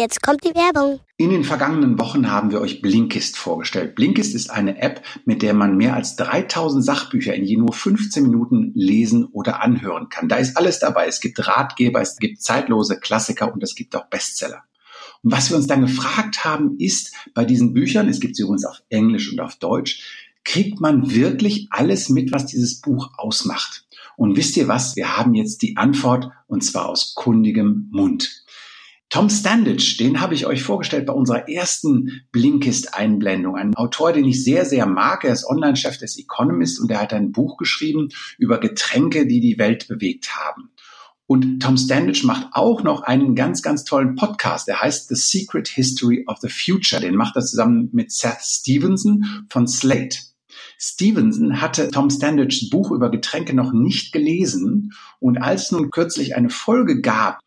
Jetzt kommt die Werbung. In den vergangenen Wochen haben wir euch Blinkist vorgestellt. Blinkist ist eine App, mit der man mehr als 3000 Sachbücher in je nur 15 Minuten lesen oder anhören kann. Da ist alles dabei. Es gibt Ratgeber, es gibt zeitlose Klassiker und es gibt auch Bestseller. Und was wir uns dann gefragt haben, ist bei diesen Büchern, es gibt sie übrigens auf Englisch und auf Deutsch, kriegt man wirklich alles mit, was dieses Buch ausmacht? Und wisst ihr was? Wir haben jetzt die Antwort und zwar aus kundigem Mund. Tom Standage, den habe ich euch vorgestellt bei unserer ersten Blinkist-Einblendung. Ein Autor, den ich sehr, sehr mag. Er ist Online-Chef des Economist und er hat ein Buch geschrieben über Getränke, die die Welt bewegt haben. Und Tom Standage macht auch noch einen ganz, ganz tollen Podcast. Der heißt The Secret History of the Future. Den macht er zusammen mit Seth Stevenson von Slate. Stevenson hatte Tom Standages Buch über Getränke noch nicht gelesen und als nun kürzlich eine Folge gab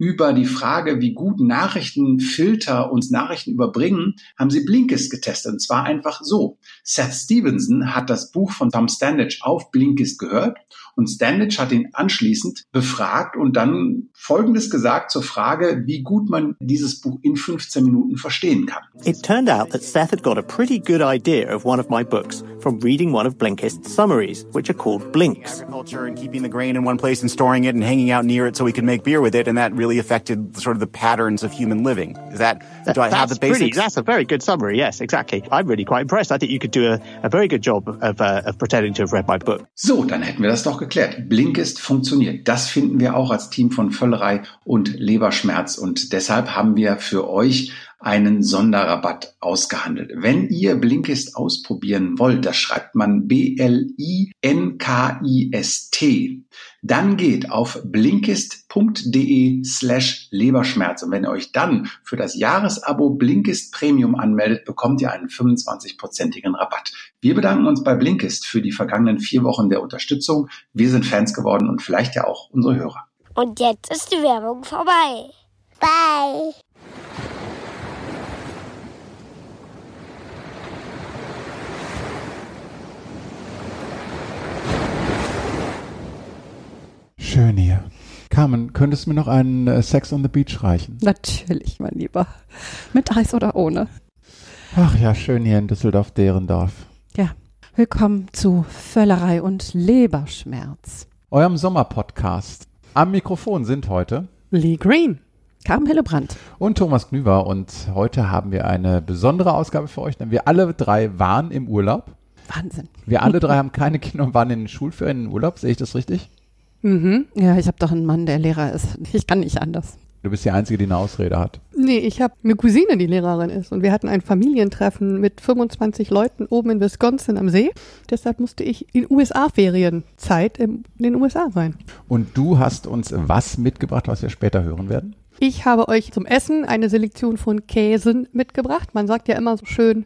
über die Frage, wie gut Nachrichtenfilter uns Nachrichten überbringen, haben sie Blinkist getestet. Und zwar einfach so. Seth Stevenson hat das Buch von Tom Standage auf Blinkist gehört und Standage hat ihn anschließend befragt und dann Folgendes gesagt zur Frage, wie gut man dieses Buch in 15 Minuten verstehen kann. It turned out that Seth had got a pretty good idea of one of my books from reading one of Blinkist's summaries, which are called Blinks. Agriculture and keeping the grain in one place and storing it and hanging out near it so we could make beer with it, and that really affected sort of the patterns of human living. Is that, that do I have the basics? Pretty, that's a very good summary. Yes, exactly. I'm really quite impressed. I think you could do a, a very good job of, uh, of pretending to have read my book. So, dann hätten wir das doch geklärt. Blinkist funktioniert. Das finden wir auch als Team von Völlerei und Leberschmerz und deshalb haben wir für euch einen Sonderrabatt ausgehandelt. Wenn ihr Blinkist ausprobieren wollt, das schreibt man B-L-I-N-K-I-S-T, dann geht auf blinkist.de slash Leberschmerz. Und wenn ihr euch dann für das Jahresabo Blinkist Premium anmeldet, bekommt ihr einen 25-prozentigen Rabatt. Wir bedanken uns bei Blinkist für die vergangenen vier Wochen der Unterstützung. Wir sind Fans geworden und vielleicht ja auch unsere Hörer. Und jetzt ist die Werbung vorbei. Bye. Schön hier. Carmen, könntest du mir noch einen äh, Sex on the Beach reichen? Natürlich, mein Lieber. Mit Eis oder ohne. Ach ja, schön hier in Düsseldorf-Derendorf. Ja, willkommen zu Völlerei und Leberschmerz. Eurem Sommerpodcast. Am Mikrofon sind heute Lee Green, Carmen Hillebrand und Thomas Knüver und heute haben wir eine besondere Ausgabe für euch, denn wir alle drei waren im Urlaub. Wahnsinn. Wir alle drei haben keine Kinder und waren in den Schulferien im Urlaub, sehe ich das richtig? Mhm. Ja, ich habe doch einen Mann, der Lehrer ist. Ich kann nicht anders. Du bist die Einzige, die eine Ausrede hat. Nee, ich habe eine Cousine, die Lehrerin ist. Und wir hatten ein Familientreffen mit 25 Leuten oben in Wisconsin am See. Deshalb musste ich in USA-Ferienzeit in den USA sein. Und du hast uns was mitgebracht, was wir später hören werden? Ich habe euch zum Essen eine Selektion von Käsen mitgebracht. Man sagt ja immer so schön,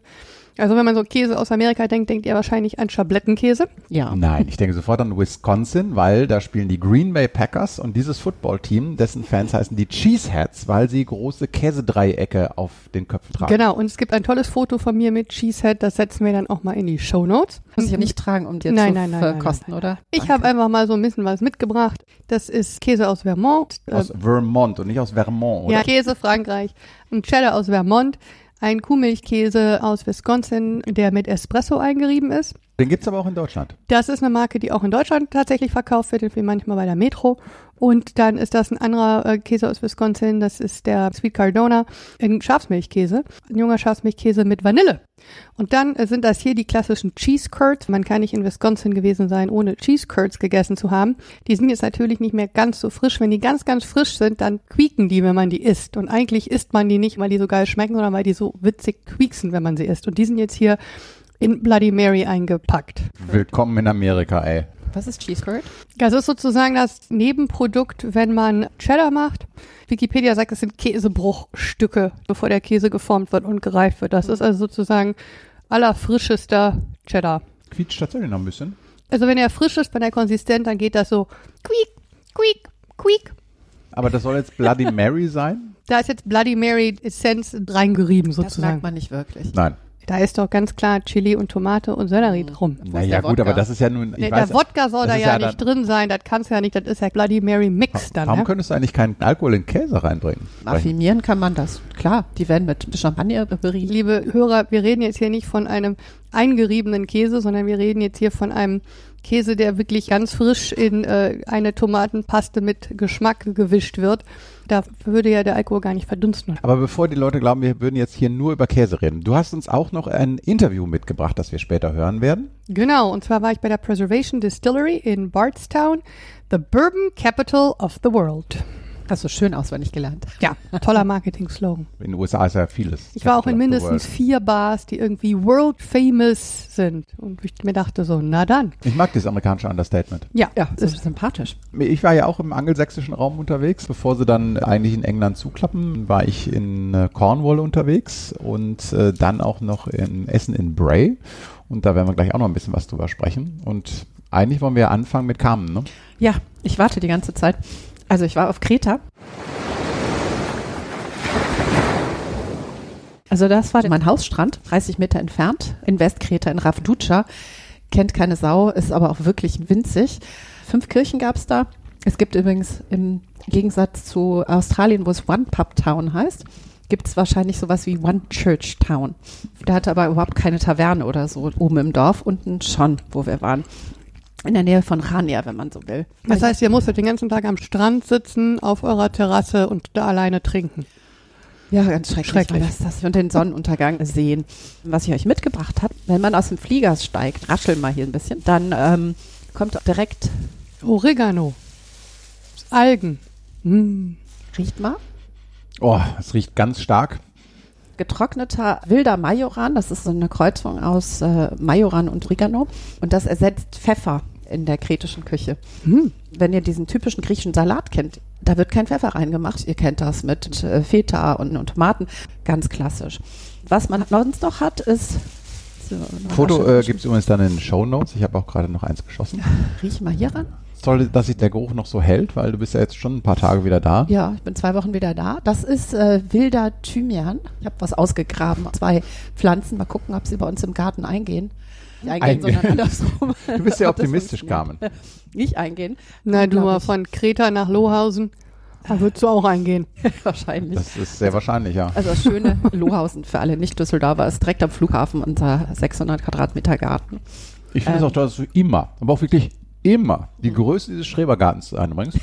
also wenn man so Käse aus Amerika denkt, denkt ihr wahrscheinlich an Schablettenkäse. Ja. Nein, ich denke sofort an Wisconsin, weil da spielen die Green Bay Packers und dieses Footballteam, dessen Fans heißen die Cheeseheads, weil sie große Käsedreiecke auf den Köpfen tragen. Genau, und es gibt ein tolles Foto von mir mit Cheesehead, das setzen wir dann auch mal in die Show Notes. Muss ich ja nicht tragen, um dir nein, zu nein, nein, verkosten, nein, oder? Ich habe einfach mal so ein bisschen was mitgebracht. Das ist Käse aus Vermont. Aus Vermont und nicht aus Vermont, oder? Ja, Käse Frankreich. Und Cheddar aus Vermont ein Kuhmilchkäse aus Wisconsin, der mit Espresso eingerieben ist. Den gibt's aber auch in Deutschland. Das ist eine Marke, die auch in Deutschland tatsächlich verkauft wird, wie manchmal bei der Metro. Und dann ist das ein anderer äh, Käse aus Wisconsin, das ist der Sweet Cardona, ein Schafsmilchkäse, ein junger Schafsmilchkäse mit Vanille. Und dann äh, sind das hier die klassischen Cheese Curds. Man kann nicht in Wisconsin gewesen sein, ohne Cheese Curds gegessen zu haben. Die sind jetzt natürlich nicht mehr ganz so frisch. Wenn die ganz, ganz frisch sind, dann quieken die, wenn man die isst. Und eigentlich isst man die nicht, weil die so geil schmecken, sondern weil die so witzig quieksen, wenn man sie isst. Und die sind jetzt hier in Bloody Mary eingepackt. Willkommen in Amerika, ey. Was ist Cheese Curd? Das ist sozusagen das Nebenprodukt, wenn man Cheddar macht. Wikipedia sagt, es sind Käsebruchstücke, bevor der Käse geformt wird und gereift wird. Das ist also sozusagen allerfrischester Cheddar. Quietscht tatsächlich noch ein bisschen. Also wenn er frisch ist, wenn er konsistent, dann geht das so quiek, quiek, quiek. Aber das soll jetzt Bloody Mary sein? Da ist jetzt Bloody Mary Essenz reingerieben Das sozusagen. merkt man nicht wirklich. Nein. Da ist doch ganz klar Chili und Tomate und Sellerie drum. Naja, der gut, Wodka? aber das ist ja nun. Ich Nee, weiß, der Wodka soll da ja, ja nicht dann- drin sein, das kannst du ja nicht, das ist ja Bloody Mary Mix dann. Warum ne? könntest du eigentlich keinen Alkohol in Käse reinbringen? Affirmieren kann man das. Klar, die werden mit Champagner berieben. Liebe Hörer, wir reden jetzt hier nicht von einem eingeriebenen Käse, sondern wir reden jetzt hier von einem Käse, der wirklich ganz frisch in äh, eine Tomatenpaste mit Geschmack gewischt wird. Da würde ja der Alkohol gar nicht verdunsten. Aber bevor die Leute glauben, wir würden jetzt hier nur über Käse reden, du hast uns auch noch ein Interview mitgebracht, das wir später hören werden. Genau, und zwar war ich bei der Preservation Distillery in Bardstown, the Bourbon Capital of the World. Hast du schön auswendig gelernt. Ja, toller Marketing-Slogan. In den USA ist ja vieles. Ich war auch in mindestens vier Bars, die irgendwie world famous sind. Und ich mir dachte so, na dann. Ich mag dieses amerikanische Understatement. Ja, Ja, das ist ist sympathisch. Ich war ja auch im angelsächsischen Raum unterwegs. Bevor sie dann eigentlich in England zuklappen, war ich in äh, Cornwall unterwegs und äh, dann auch noch in Essen in Bray. Und da werden wir gleich auch noch ein bisschen was drüber sprechen. Und eigentlich wollen wir anfangen mit Carmen, ne? Ja, ich warte die ganze Zeit. Also ich war auf Kreta. Also das war mein Hausstrand, 30 Meter entfernt, in Westkreta, in Ravducha. Kennt keine Sau, ist aber auch wirklich winzig. Fünf Kirchen gab es da. Es gibt übrigens im Gegensatz zu Australien, wo es One Pub Town heißt, gibt es wahrscheinlich sowas wie One Church Town. Da hatte aber überhaupt keine Taverne oder so oben im Dorf, unten schon, wo wir waren. In der Nähe von Rania, wenn man so will. Das heißt, ihr musstet den ganzen Tag am Strand sitzen, auf eurer Terrasse und da alleine trinken. Ja, ganz schrecklich, Schrecklich. war das, das und den Sonnenuntergang sehen. Was ich euch mitgebracht habe, wenn man aus dem Flieger steigt, rascheln mal hier ein bisschen, dann ähm, kommt direkt, Oregano. Algen. Mm. riecht mal, Oh, es riecht ganz stark. getrockneter wilder Majoran. Das ist so eine Kreuzung aus äh, Majoran und Oregano. Und das ersetzt Pfeffer in der kretischen Küche. Hm. Wenn ihr diesen typischen griechischen Salat kennt, da wird kein Pfeffer reingemacht. Ihr kennt das mit äh, Feta und, und Tomaten. Ganz klassisch. Was man sonst noch hat, ist. So, Foto äh, gibt es übrigens dann in den Show Notes. Ich habe auch gerade noch eins geschossen. Riech mal hier ran. Toll, dass sich der Geruch noch so hält, weil du bist ja jetzt schon ein paar Tage wieder da. Ja, ich bin zwei Wochen wieder da. Das ist äh, wilder Thymian. Ich habe was ausgegraben. Zwei Pflanzen. Mal gucken, ob sie bei uns im Garten eingehen. Nicht eingehen, sondern andersrum. Du bist ja optimistisch. Carmen. Nicht eingehen. Na, du mal von Kreta nach Lohausen. Da würdest du auch eingehen. Wahrscheinlich. Das ist sehr wahrscheinlich, ja. Also das schöne Lohausen für alle Nicht-Düsseldorfer ist direkt am Flughafen unser 600 Quadratmeter Garten. Ich finde es ähm, auch toll, dass du immer, aber auch wirklich immer die Größe dieses Schrebergartens einbringst.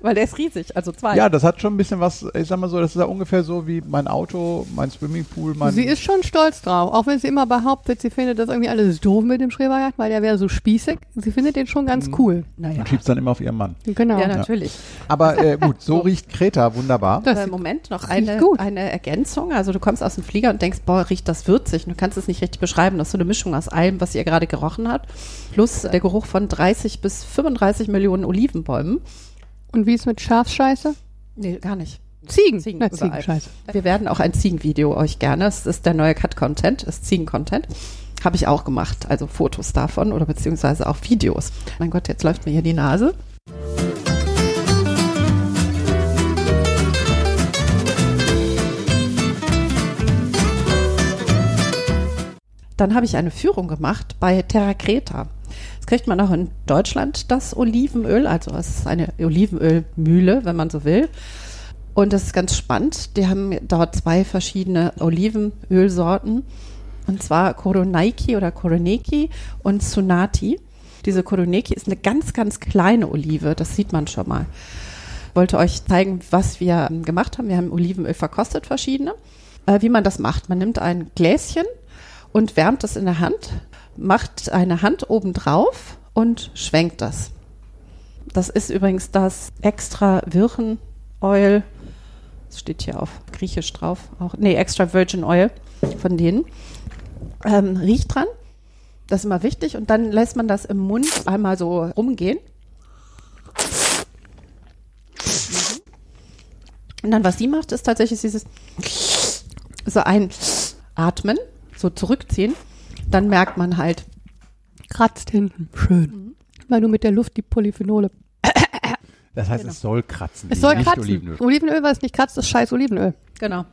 Weil der ist riesig, also zwei. Ja, das hat schon ein bisschen was, ich sag mal so, das ist ja ungefähr so wie mein Auto, mein Swimmingpool, mein. Sie ist schon stolz drauf, auch wenn sie immer behauptet, sie findet das irgendwie alles doof mit dem Schrebergarten, weil der wäre so spießig. Sie findet den schon ganz cool. naja. und schiebt dann immer auf ihren Mann. Genau. Ja, natürlich. Aber äh, gut, so riecht Kreta wunderbar. Das äh, sieht- Moment, noch riecht eine, gut. eine Ergänzung. Also du kommst aus dem Flieger und denkst, boah, riecht das würzig. Und du kannst es nicht richtig beschreiben. Das ist so eine Mischung aus allem, was ihr gerade gerochen habt. Plus der Geruch von 30 bis 35 Millionen Olivenbäumen. Und wie ist mit Schafsscheiße? Nee, gar nicht. Ziegen. Ziegen Na. Ziegenscheiße. Wir werden auch ein Ziegenvideo euch gerne. Es ist der neue Cut-Content, ist Ziegen-Content. Habe ich auch gemacht, also Fotos davon oder beziehungsweise auch Videos. Mein Gott, jetzt läuft mir hier die Nase. Dann habe ich eine Führung gemacht bei Terra Creta. Kriegt man auch in Deutschland, das Olivenöl. Also es ist eine Olivenölmühle, wenn man so will. Und das ist ganz spannend. Die haben dort zwei verschiedene Olivenölsorten. Und zwar Koroneiki oder Koroneki und Sunati. Diese Koroneki ist eine ganz, ganz kleine Olive. Das sieht man schon mal. Ich wollte euch zeigen, was wir gemacht haben. Wir haben Olivenöl verkostet, verschiedene. Äh, wie man das macht. Man nimmt ein Gläschen und wärmt es in der Hand, macht eine Hand oben drauf und schwenkt das. Das ist übrigens das extra Virgin Oil. Das steht hier auf Griechisch drauf. Auch, nee, extra Virgin Oil von denen. Ähm, riecht dran. Das ist immer wichtig. Und dann lässt man das im Mund einmal so rumgehen. Mhm. Und dann, was sie macht, ist tatsächlich dieses so ein Atmen, so zurückziehen. Dann merkt man halt, Kratzt hinten. Schön. Weil du mit der Luft die Polyphenole. Das heißt, es soll kratzen. Es soll nicht kratzen. Olivenöl. Olivenöl. was nicht kratzt, ist scheiß Olivenöl. Genau.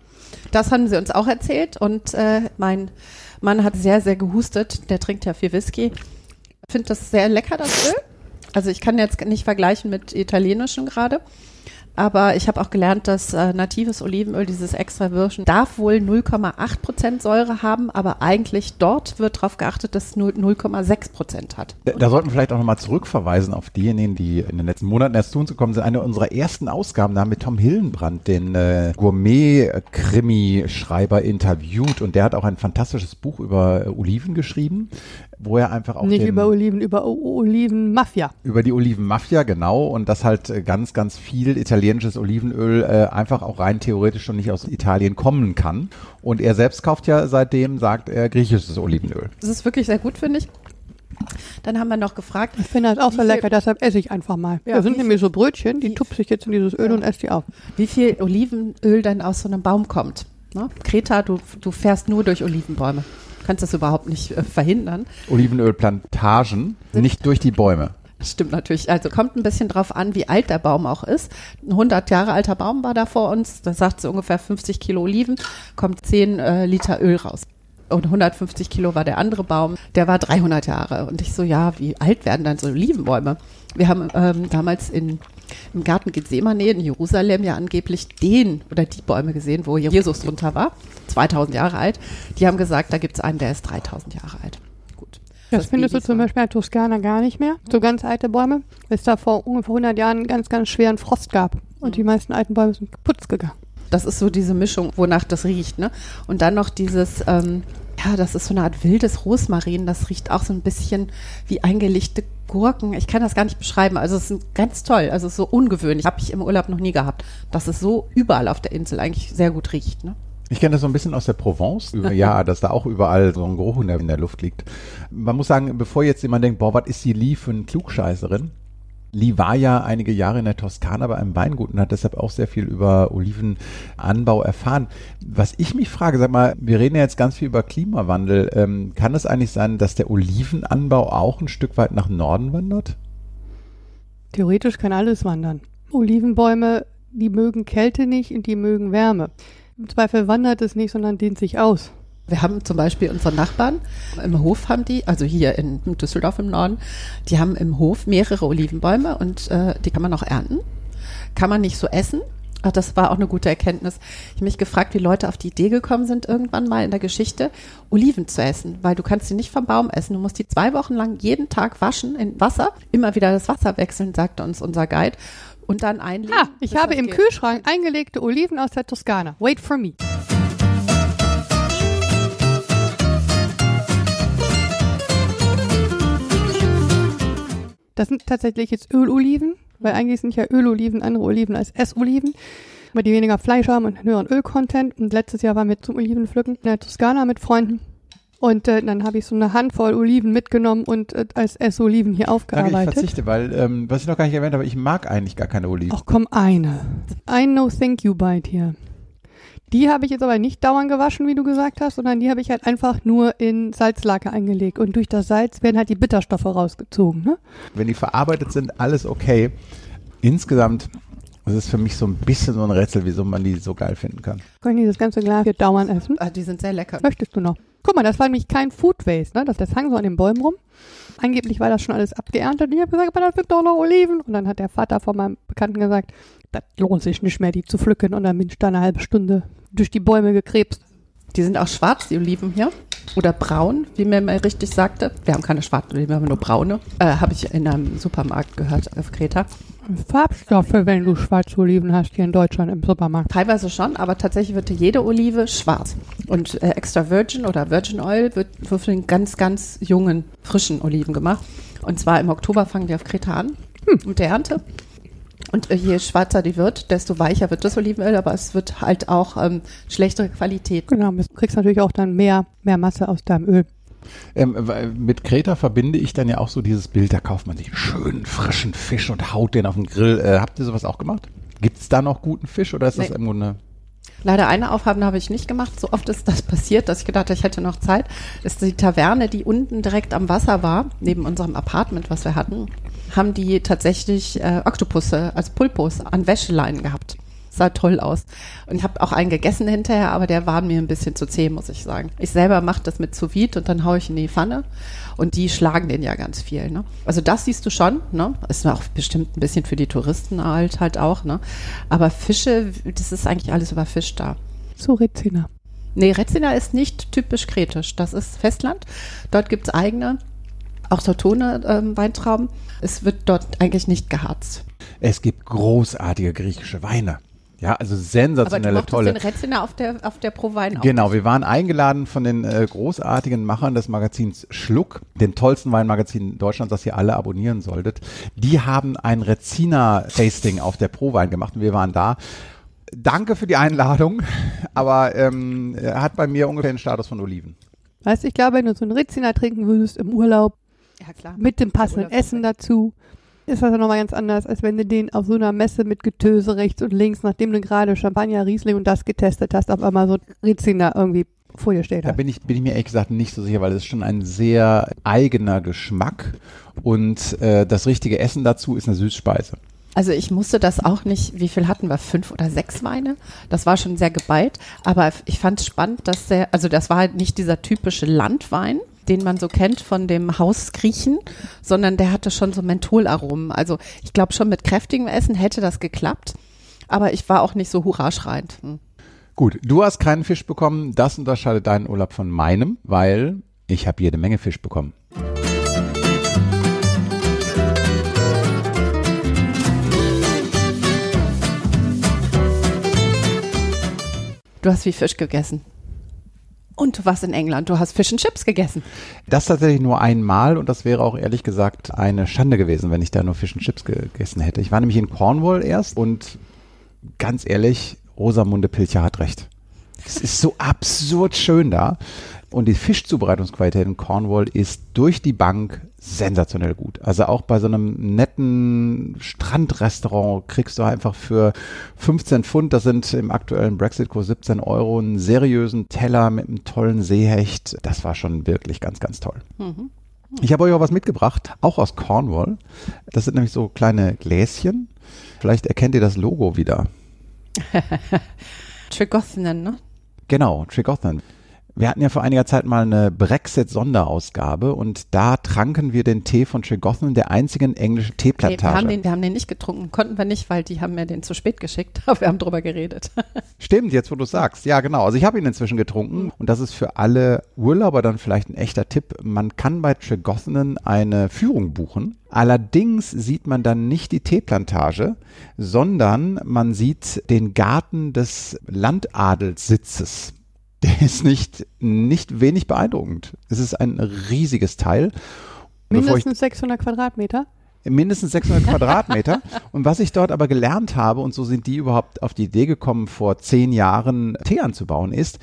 Das haben sie uns auch erzählt und äh, mein Mann hat sehr, sehr gehustet. Der trinkt ja viel Whisky. Finde das sehr lecker, das Öl. Also ich kann jetzt nicht vergleichen mit italienischem gerade. Aber ich habe auch gelernt, dass äh, natives Olivenöl, dieses extra Virgin, darf wohl 0,8 Prozent Säure haben, aber eigentlich dort wird darauf geachtet, dass es nur 0,6 Prozent hat. Da, da sollten wir vielleicht auch nochmal zurückverweisen auf diejenigen, die in den letzten Monaten erst zu uns gekommen sind. Eine unserer ersten Ausgaben, da haben wir Tom Hillenbrand, den äh, Gourmet-Krimi-Schreiber, interviewt und der hat auch ein fantastisches Buch über äh, Oliven geschrieben, wo er einfach auch Nicht den, über Oliven, über O- Olivenmafia. über die Olivenmafia, genau, und dass halt äh, ganz, ganz viel italienisches Olivenöl äh, einfach auch rein theoretisch schon nicht aus Italien kommen kann. Und er selbst kauft ja seitdem, sagt er, griechisches Olivenöl. Das ist wirklich sehr gut, finde ich. Dann haben wir noch gefragt, Ich finde das auch so lecker, deshalb esse ich einfach mal. Ja, da sind nämlich so Brötchen, die tupfe ich jetzt in dieses Öl Ja. und esse die auf. wie viel Olivenöl denn aus so einem Baum kommt. Ne? Kreta, du, du fährst nur durch Olivenbäume. Du kannst das überhaupt nicht äh, verhindern. Olivenölplantagen, nicht durch die Bäume. Stimmt natürlich. Also kommt ein bisschen drauf an, wie alt der Baum auch ist. Ein 100 Jahre alter Baum war da vor uns. Da sagt sie ungefähr 50 Kilo Oliven, kommt 10 äh, Liter Öl raus. Und 150 Kilo war der andere Baum, der war 300 Jahre. Und ich so, ja, wie alt werden dann so Olivenbäume? Wir haben ähm, damals in, im Garten Gethsemane in Jerusalem ja angeblich den oder die Bäume gesehen, wo Jesus drunter war, 2000 Jahre alt. Die haben gesagt, da gibt es einen, der ist 3000 Jahre alt. Das findest du Babys zum waren. Beispiel in Toskana gar nicht mehr. So ganz alte Bäume, weil es da vor ungefähr 100 Jahren einen ganz, ganz schweren Frost gab. Und die meisten alten Bäume sind kaputt gegangen. Das ist so diese Mischung, wonach das riecht, ne? Und dann noch dieses, ähm, ja, das ist so eine Art wildes Rosmarin. Das riecht auch so ein bisschen wie eingelegte Gurken. Ich kann das gar nicht beschreiben. Also es ist ganz toll. Also es ist so ungewöhnlich. Habe ich im Urlaub noch nie gehabt, dass es so überall auf der Insel eigentlich sehr gut riecht. Ne? Ich kenne das so ein bisschen aus der Provence. Ja, dass da auch überall so ein Geruch in der, in der Luft liegt. Man muss sagen, bevor jetzt jemand denkt, boah, was ist die Lee für eine Klugscheißerin? Lee war ja einige Jahre in der Toskana bei einem Weingut und hat deshalb auch sehr viel über Olivenanbau erfahren. Was ich mich frage, sag mal, wir reden ja jetzt ganz viel über Klimawandel. Ähm, kann es eigentlich sein, dass der Olivenanbau auch ein Stück weit nach Norden wandert? Theoretisch kann alles wandern. Olivenbäume, die mögen Kälte nicht und die mögen Wärme. Im Zweifel wandert es nicht, sondern dehnt sich aus. Wir haben zum Beispiel unsere Nachbarn im Hof haben die, also hier in Düsseldorf im Norden, die haben im Hof mehrere Olivenbäume und äh, die kann man auch ernten. Kann man nicht so essen. Ach, das war auch eine gute Erkenntnis. Ich habe mich gefragt, wie Leute auf die Idee gekommen sind, irgendwann mal in der Geschichte, Oliven zu essen, weil du kannst sie nicht vom Baum essen. Du musst die zwei Wochen lang jeden Tag waschen in Wasser, immer wieder das Wasser wechseln, sagte uns unser Guide, und dann einlegen. Ah, ich habe im geht. Kühlschrank eingelegte Oliven aus der Toskana. Wait for me. Das sind tatsächlich jetzt Öloliven, weil eigentlich sind ja Öloliven andere Oliven als Essoliven, weil die weniger Fleisch haben und höheren Ölcontent. Und letztes Jahr waren wir zum Olivenpflücken in der Toskana mit Freunden. Und äh, dann habe ich so eine Handvoll Oliven mitgenommen und äh, als Essoliven hier Danke, ich aufgearbeitet. verzichte, weil, ähm, was ich noch gar nicht erwähnt habe, ich mag eigentlich gar keine Oliven. Ach komm, eine. Ein No Thank You Bite hier. Die habe ich jetzt aber nicht dauernd gewaschen, wie du gesagt hast, sondern die habe ich halt einfach nur in Salzlake eingelegt. Und durch das Salz werden halt die Bitterstoffe rausgezogen. Ne? wenn die verarbeitet sind, alles okay. Insgesamt ist es für mich so ein bisschen so ein Rätsel, wieso man die so geil finden kann. Können die das ganze Glas hier dauernd essen? Ah, die sind sehr lecker. Möchtest du noch? Guck mal, das war nämlich kein Food Waste. Ne? Das, das hang so an den Bäumen rum. Angeblich war das schon alles abgeerntet. Und ich habe gesagt, aber das sind doch noch Oliven. Und dann hat der Vater von meinem Bekannten gesagt, das lohnt sich nicht mehr, die zu pflücken. Und dann bin ich da eine halbe Stunde durch die Bäume gekrebst. Die sind auch schwarz, die Oliven hier. Oder braun, wie mir mal richtig sagte. Wir haben keine schwarzen Oliven, wir haben nur braune. Äh, Habe ich in einem Supermarkt gehört auf Kreta. Farbstoffe, wenn du schwarze Oliven hast hier in Deutschland im Supermarkt. Teilweise schon, aber tatsächlich wird jede Olive schwarz. Und äh, extra Virgin oder Virgin Oil wird für den ganz, ganz jungen, frischen Oliven gemacht. Und zwar im Oktober fangen die auf Kreta an mit der Ernte. Und je schwarzer die wird, desto weicher wird das Olivenöl, aber es wird halt auch ähm, schlechtere Qualität. Genau, du kriegst natürlich auch dann mehr, mehr Masse aus deinem Öl. Ähm, mit Kreta verbinde ich dann ja auch so dieses Bild, da kauft man sich schönen frischen Fisch und haut den auf den Grill. Äh, habt ihr sowas auch gemacht? Gibt es da noch guten Fisch oder ist das Nee. im Grunde Leider eine Aufgabe habe ich nicht gemacht. So oft ist das passiert, dass ich gedacht habe, ich hätte noch Zeit. Ist die Taverne, die unten direkt am Wasser war, neben unserem Apartment, was wir hatten, haben die tatsächlich äh, Oktopusse als Pulpos an Wäscheleinen gehabt. Sah toll aus. Und ich habe auch einen gegessen hinterher, aber der war mir ein bisschen zu zäh, muss ich sagen. Ich selber mache das mit sous und dann haue ich in die Pfanne. Und die schlagen den ja ganz viel. Ne? Also das siehst du schon. Ne? Ist auch bestimmt ein bisschen für die Touristen halt, halt auch. Ne? Aber Fische, das ist eigentlich alles über Fisch da. So Rezina. Nee, Rezina ist nicht typisch kretisch. Das ist Festland. Dort gibt's eigene, auch Tortone ähm, Weintrauben. Es wird dort eigentlich nicht geharzt. Es gibt großartige griechische Weine. Ja, also Aber du sensationelle, tolle. den Rezina auf der, auf der Pro Wein auch. Genau, wir waren eingeladen von den äh, großartigen Machern des Magazins Schluck, den tollsten Weinmagazin Deutschlands, das ihr alle abonnieren solltet. Die haben ein Rezina-Tasting auf der Pro-Wein gemacht und wir waren da. Danke für die Einladung, aber ähm, er hat bei mir ungefähr den Status von Oliven. Weißt du, ich glaube, wenn du so einen Rezina trinken würdest im Urlaub Ja, klar. mit dem passenden Urlaub- Essen dazu, ist das ja nochmal ganz anders, als wenn du den auf so einer Messe mit Getöse rechts und links, nachdem du gerade Champagner, Riesling und das getestet hast, auf einmal so Rezina irgendwie vor dir steht. Da bin ich, bin ich mir ehrlich gesagt nicht so sicher, weil es ist schon ein sehr eigener Geschmack und äh, das richtige Essen dazu ist eine Süßspeise. Also ich musste das auch nicht, wie viel hatten wir? Fünf oder sechs Weine? Das war schon sehr geballt, aber ich fand es spannend, dass der, also das war halt nicht dieser typische Landwein, den man so kennt von dem Haus Griechen, sondern der hatte schon so Mentholaromen. Also ich glaube schon mit kräftigem Essen hätte das geklappt, aber ich war auch nicht so hurraschreiend. Hm. Gut, du hast keinen Fisch bekommen. Das unterscheidet deinen Urlaub von meinem, weil ich habe jede Menge Fisch bekommen. Du hast wie Fisch gegessen. Und warst in England, du hast Fish and Chips gegessen. Das tatsächlich nur einmal und das wäre auch ehrlich gesagt eine Schande gewesen, wenn ich da nur Fish and Chips gegessen hätte. Ich war nämlich in Cornwall erst und ganz ehrlich, Rosamunde Pilcher hat recht. Es ist so absurd schön da. Und die Fischzubereitungsqualität in Cornwall ist durch die Bank sensationell gut. Also auch bei so einem netten Strandrestaurant kriegst du einfach für 15 Pfund, das sind im aktuellen Brexit-Kurs 17 Euro, einen seriösen Teller mit einem tollen Seehecht. Das war schon wirklich ganz, ganz toll. Ich habe euch auch was mitgebracht, auch aus Cornwall. Das sind nämlich so kleine Gläschen. Vielleicht erkennt ihr das Logo wieder. Trigothnen, ne? Genau, Tregothan. Wir hatten ja vor einiger Zeit mal eine Brexit-Sonderausgabe und da tranken wir den Tee von Tregothan, der einzigen englischen Nee, wir, Teeplantage. haben den, wir haben den nicht getrunken, konnten wir nicht, weil die haben mir den zu spät geschickt, aber wir haben drüber geredet. Stimmt, jetzt wo du sagst. Ja, genau. Also ich habe ihn inzwischen getrunken und das ist für alle Urlauber dann vielleicht ein echter Tipp. Man kann bei Tregothanen eine Führung buchen. Allerdings sieht man dann nicht die Teeplantage, sondern man sieht den Garten des Landadelssitzes. Der ist nicht, nicht wenig beeindruckend. Es ist ein riesiges Teil. Mindestens 600 Quadratmeter. mindestens 600 Quadratmeter. Und was ich dort aber gelernt habe, und so sind die überhaupt auf die Idee gekommen, vor zehn Jahren Tee anzubauen, ist,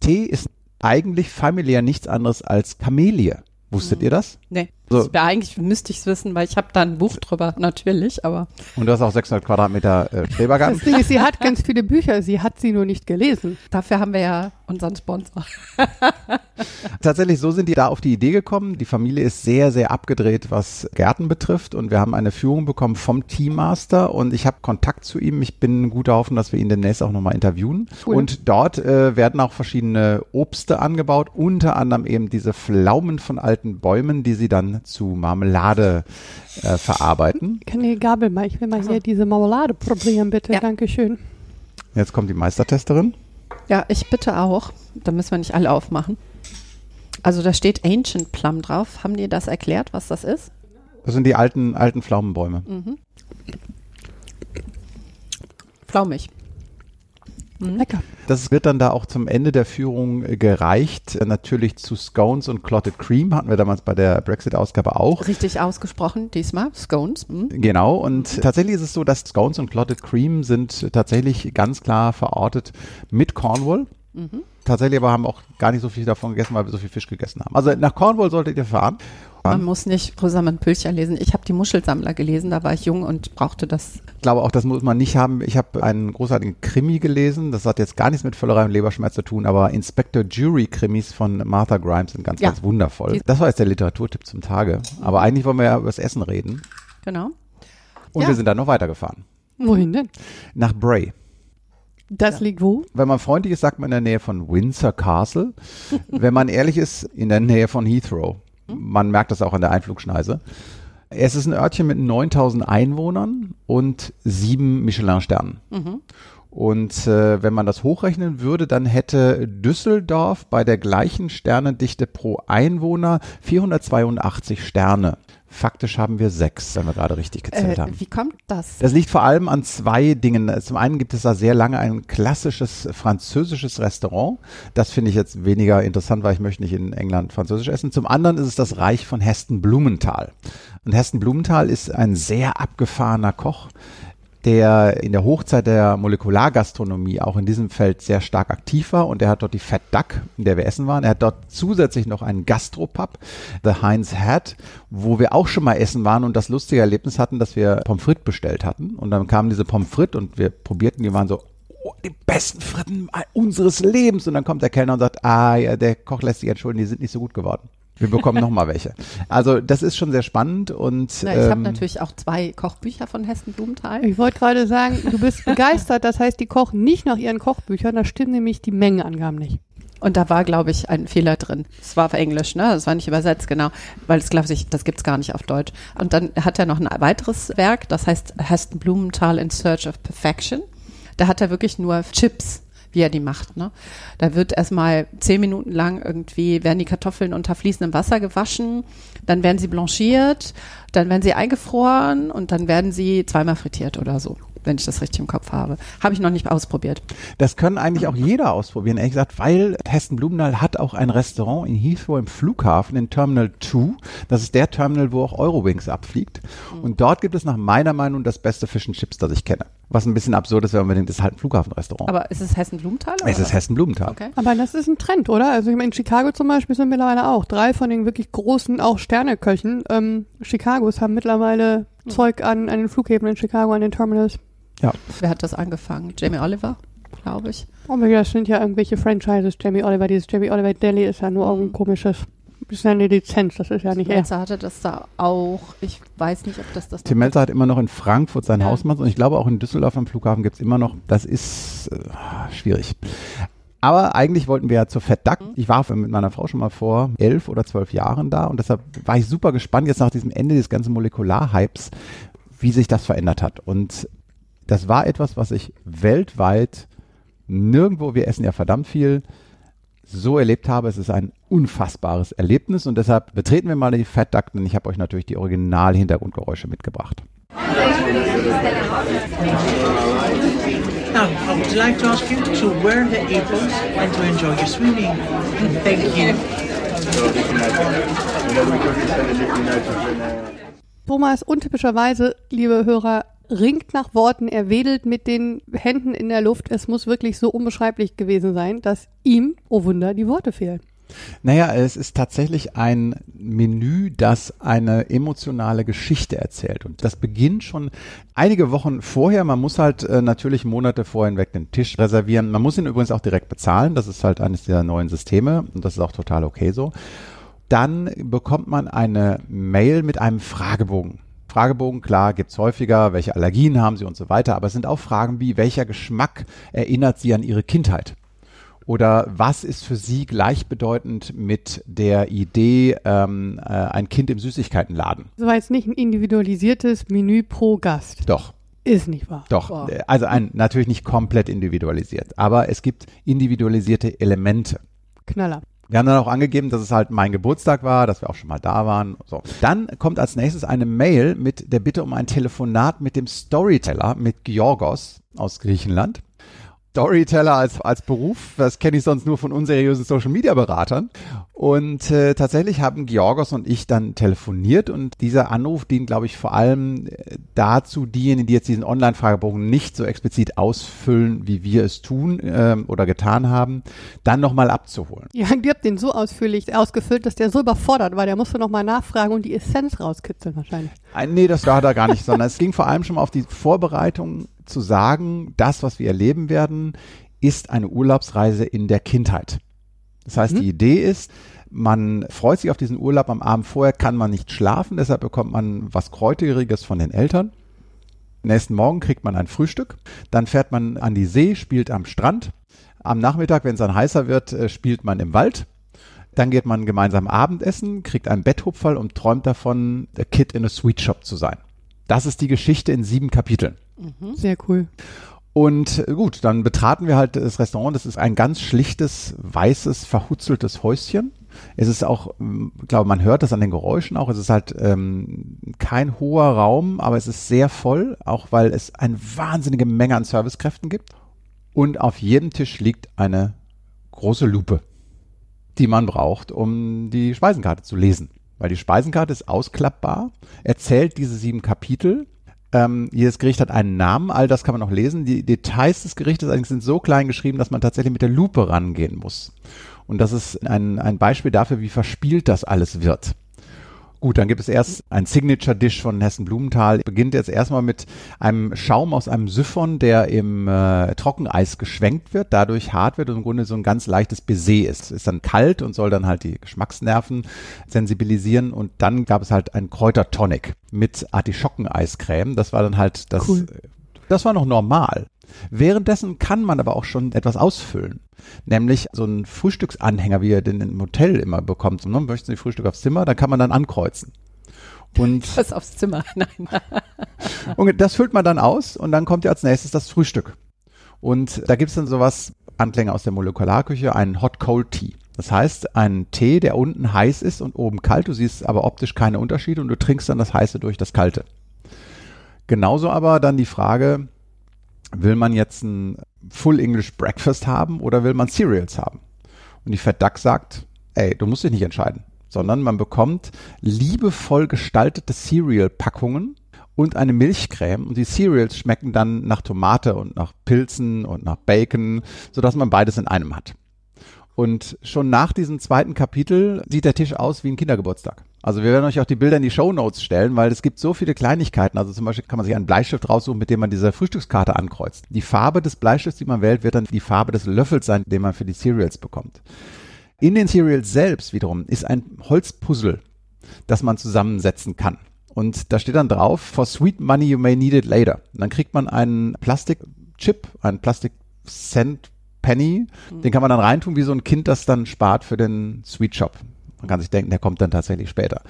Tee ist eigentlich familiär nichts anderes als Kamelie. Wusstet ihr das? Nee, So. wär eigentlich müsste ich es wissen, weil ich habe da ein Buch drüber, natürlich, aber Und du hast auch 600 Quadratmeter äh, Schrebergarten. Das Ding ist, sie hat ganz viele Bücher, sie hat sie nur nicht gelesen. dafür haben wir ja unseren Sponsor. Tatsächlich, so sind die da auf die Idee gekommen. Die Familie ist sehr, sehr abgedreht, was Gärten betrifft. Und wir haben eine Führung bekommen vom Teammaster und ich habe Kontakt zu ihm. Ich bin guter Hoffnung, dass wir ihn demnächst auch nochmal interviewen. Cool. Und dort äh, werden auch verschiedene Obste angebaut, unter anderem eben diese Pflaumen von alten Bäumen, die sie dann zu Marmelade äh, verarbeiten. Ich kann die Gabel mal, ich will mal hier diese Marmelade probieren, bitte. Ja. Dankeschön. Jetzt kommt die Meistertesterin. Ja, ich bitte auch. Da müssen wir nicht alle aufmachen. Also da steht Ancient Plum drauf. Haben die das erklärt, was das ist? Das sind die alten, alten Pflaumenbäume. Flaumig. Lecker. Das wird dann da auch zum Ende der Führung äh, gereicht. Äh, Natürlich zu Scones und Clotted Cream hatten wir damals bei der Brexit-Ausgabe auch. Richtig ausgesprochen diesmal. Scones. Hm. Genau, und tatsächlich ist es so, dass Scones und Clotted Cream sind tatsächlich ganz klar verortet mit Cornwall. Tatsächlich aber haben auch gar nicht so viel davon gegessen, weil wir so viel Fisch gegessen haben. Also nach Cornwall solltet ihr fahren. Man muss nicht Rosamund Pilcher lesen. Ich habe die Muschelsammler gelesen, da war ich jung und brauchte das. Ich glaube auch, das muss man nicht haben. Ich habe einen großartigen Krimi gelesen. Das hat jetzt gar nichts mit Völlerei und Leberschmerz zu tun, aber Inspector Jury Krimis von Martha Grimes sind ganz, Ja. ganz wundervoll. Das war jetzt der Literaturtipp zum Tage. Aber eigentlich wollen wir ja über das Essen reden. Genau. Und Ja. wir sind dann noch weitergefahren. Wohin denn? Nach Bray. Das liegt wo? Wenn man freundlich ist, sagt man in der Nähe von Windsor Castle. Wenn man ehrlich ist, in der Nähe von Heathrow. Man merkt das auch an der Einflugschneise. Es ist ein Örtchen mit 9000 Einwohnern und sieben Michelin-Sternen. Und äh, wenn man das hochrechnen würde, dann hätte Düsseldorf bei der gleichen Sternendichte pro Einwohner 482 Sterne. Faktisch haben wir sechs, wenn wir gerade richtig gezählt Äh, haben. wie kommt das? Das liegt vor allem an zwei Dingen. Zum einen gibt es da sehr lange ein klassisches französisches Restaurant. Das finde ich jetzt weniger interessant, weil ich möchte nicht in England französisch essen. Zum anderen ist es das Reich von Heston Blumenthal. Und Heston Blumenthal ist ein sehr abgefahrener Koch, der in der Hochzeit der Molekulargastronomie auch in diesem Feld sehr stark aktiv war und er hat dort die Fat Duck, in der wir essen waren. Er hat dort zusätzlich noch einen Gastropub, The Heinz Hat, wo wir auch schon mal essen waren und das lustige Erlebnis hatten, dass wir Pommes frites bestellt hatten und dann kamen diese Pommes frites und wir probierten, die waren so oh, die besten Fritten unseres Lebens und dann kommt der Kellner und sagt, ah ja, der Koch lässt sich entschuldigen, die sind nicht so gut geworden. Wir bekommen noch mal welche. Also das ist schon sehr spannend und Na, ich habe ähm, natürlich auch zwei Kochbücher von Hessen Blumenthal. Ich wollte gerade sagen, du bist begeistert. Das heißt, die kochen nicht nach ihren Kochbüchern. Da stimmen nämlich die Mengenangaben nicht. Und da war, glaube ich, ein Fehler drin. Es war auf Englisch, ne? Das war nicht übersetzt, genau. Weil es, glaube ich, das gibt's gar nicht auf Deutsch. Und dann hat er noch ein weiteres Werk, das heißt Heston Blumenthal in Search of Perfection. Da hat er wirklich nur Chips, wie er die macht, ne? Da wird erstmal zehn Minuten lang irgendwie, werden die Kartoffeln unter fließendem Wasser gewaschen, dann werden sie blanchiert, dann werden sie eingefroren und dann werden sie zweimal frittiert oder so, wenn ich das richtig im Kopf habe. Habe ich noch nicht ausprobiert. Das können eigentlich auch jeder ausprobieren, ehrlich gesagt, weil Hessen Blumenthal hat auch ein Restaurant in Heathrow im Flughafen in Terminal 2. Das ist der Terminal, wo auch Eurowings abfliegt. Und dort gibt es nach meiner Meinung das beste Fish Chips, das ich kenne. Was ein bisschen absurd ist, wenn man denkt, das ist halt ein Flughafenrestaurant. Aber ist es Hessen Blumenthal? es ist Hessen Blumenthal. Okay. Aber das ist ein Trend, oder? Also ich meine, in Chicago zum Beispiel sind mittlerweile auch drei von den wirklich großen, auch Sterneköchen. Ähm, Chicagos haben mittlerweile Zeug an, an den Flughäfen in Chicago, an den Terminals. Wer hat das angefangen? Jamie Oliver, glaube ich. Aber das sind ja irgendwelche Franchises. Jamie Oliver, dieses Jamie Oliver Deli ist ja nur irgendein komisches, ist ja eine Lizenz, das ist ja nicht er. Melzer hatte das da auch. Ich weiß nicht, ob das das. Tim Melzer hat immer noch in Frankfurt sein Ja. Hausmann und ich glaube auch in Düsseldorf am Flughafen gibt es immer noch. Das ist äh, schwierig. Aber eigentlich wollten wir ja zur Fat Duck. Ich war mit meiner Frau schon mal vor elf oder zwölf Jahren da und deshalb war ich super gespannt jetzt nach diesem Ende des ganzen Molekularhypes, wie sich das verändert hat. Und das war etwas, was ich weltweit nirgendwo, wir essen ja verdammt viel, so erlebt habe. Es ist ein unfassbares Erlebnis und deshalb betreten wir mal die Fat Duck, denn ich habe euch natürlich die Original-Hintergrundgeräusche mitgebracht. Now, I would like to ask you to wear the aprons and to enjoy your swimming. Thank you. Thomas untypischerweise, liebe Hörer, ringt nach Worten, er wedelt mit den Händen in der Luft. Es muss wirklich so unbeschreiblich gewesen sein, dass ihm, oh Wunder, die Worte fehlen. Naja, es ist tatsächlich ein Menü, das eine emotionale Geschichte erzählt. Und das beginnt schon einige Wochen vorher. Man muss halt äh, natürlich Monate vorher hinweg den Tisch reservieren. Man muss ihn übrigens auch direkt bezahlen. Das ist halt eines der neuen Systeme und das ist auch total okay so. Dann bekommt man eine Mail mit einem Fragebogen. Fragebogen, klar, gibt's häufiger, welche Allergien haben Sie und so weiter, aber es sind auch Fragen wie, welcher Geschmack erinnert Sie an Ihre Kindheit? Oder was ist für Sie gleichbedeutend mit der Idee, ähm, äh, ein Kind im Süßigkeitenladen? Das war jetzt nicht ein individualisiertes Menü pro Gast. Doch, Ist nicht wahr. doch. Boah. Also ein, natürlich nicht komplett individualisiert, aber es gibt individualisierte Elemente. Knaller. Wir haben dann auch angegeben, dass es halt mein Geburtstag war, dass wir auch schon mal da waren. So. Dann kommt als nächstes eine Mail mit der Bitte um ein Telefonat mit dem Storyteller, mit Georgos aus Griechenland. Storyteller als, als Beruf. Das kenne ich sonst nur von unseriösen Social Media Beratern. Und äh, tatsächlich haben Georgos und ich dann telefoniert und dieser Anruf dient, glaube ich, vor allem äh, dazu, diejenigen, die jetzt diesen Online-Fragebogen nicht so explizit ausfüllen, wie wir es tun ähm, oder getan haben, dann nochmal abzuholen. Ja, ihr habt den so ausführlich ausgefüllt, dass der so überfordert war. Der musste nochmal nachfragen und die Essenz rauskitzeln wahrscheinlich. Ein, nee, das war da gar nicht, sondern es ging vor allem schon mal auf die Vorbereitung zu sagen, das, was wir erleben werden, ist eine Urlaubsreise in der Kindheit. Das heißt, Mhm. die Idee ist, man freut sich auf diesen Urlaub am Abend vorher, kann man nicht schlafen, deshalb bekommt man was Kräuteriges von den Eltern. Nächsten Morgen kriegt man ein Frühstück, dann fährt man an die See, spielt am Strand. Am Nachmittag, wenn es dann heißer wird, äh, spielt man im Wald. Dann geht man gemeinsam Abendessen, kriegt einen Betthupferl und träumt davon, a Kid in a Sweet Shop zu sein. Das ist die Geschichte in sieben Kapiteln. Sehr cool. Und äh, gut, dann betraten wir halt das Restaurant. Das ist ein ganz schlichtes, weißes, verhutzeltes Häuschen. Es ist auch, ähm, ich glaube, man hört das an den Geräuschen auch. Es ist halt ähm, kein hoher Raum, aber es ist sehr voll, auch weil es eine wahnsinnige Menge an Servicekräften gibt. Und auf jedem Tisch liegt eine große Lupe, die man braucht, um die Speisenkarte zu lesen. Weil die Speisenkarte ist ausklappbar, erzählt diese sieben Kapitel ähm, jedes Gericht hat einen Namen, all das kann man noch lesen. Die Details des Gerichtes allerdings sind so klein geschrieben, dass man tatsächlich mit der Lupe rangehen muss. Und das ist ein, ein Beispiel dafür, wie verspielt das alles wird. Gut, dann gibt es erst ein Signature-Dish von Hessen Blumenthal. Beginnt jetzt erstmal mit einem Schaum aus einem Siphon, der im äh, Trockeneis geschwenkt wird, dadurch hart wird und im Grunde so ein ganz leichtes Baiser ist. Ist dann kalt und soll dann halt die Geschmacksnerven sensibilisieren. Und dann gab es halt einen Kräutertonic mit Artischockeneiscreme. Das war dann halt das, Cool. das war noch normal. Währenddessen kann man aber auch schon etwas ausfüllen. Nämlich so einen Frühstücksanhänger, wie ihr den im Hotel immer bekommt. So, ne? Möchten Sie Frühstück aufs Zimmer? Da kann man dann ankreuzen. Und, Was aufs Zimmer. Nein. und das füllt man dann aus und dann kommt ja als nächstes das Frühstück. Und da gibt's dann sowas, Anklänge aus der Molekularküche, einen Hot Cold Tea. Das heißt, einen Tee, der unten heiß ist und oben kalt. Du siehst aber optisch keine Unterschiede und du trinkst dann das Heiße durch das Kalte. Genauso aber dann die Frage, will man jetzt ein Full English Breakfast haben oder will man Cereals haben? Und die Fat Duck sagt, ey, du musst dich nicht entscheiden, sondern man bekommt liebevoll gestaltete Cereal-Packungen und eine Milchcreme und die Cereals schmecken dann nach Tomate und nach Pilzen und nach Bacon, sodass man beides in einem hat. Und schon nach diesem zweiten Kapitel sieht der Tisch aus wie ein Kindergeburtstag. Also wir werden euch auch die Bilder in die Show Notes stellen, weil es gibt so viele Kleinigkeiten. Also zum Beispiel kann man sich einen Bleistift raussuchen, mit dem man diese Frühstückskarte ankreuzt. Die Farbe des Bleistifts, die man wählt, wird dann die Farbe des Löffels sein, den man für die Cereals bekommt. In den Cereals selbst wiederum ist ein Holzpuzzle, das man zusammensetzen kann. Und da steht dann drauf, for sweet money you may need it later. Und dann kriegt man einen Plastikchip, einen Plastik-Cent Penny, den kann man dann reintun, wie so ein Kind das dann spart für den Sweet Shop. Man kann sich denken, der kommt dann tatsächlich später.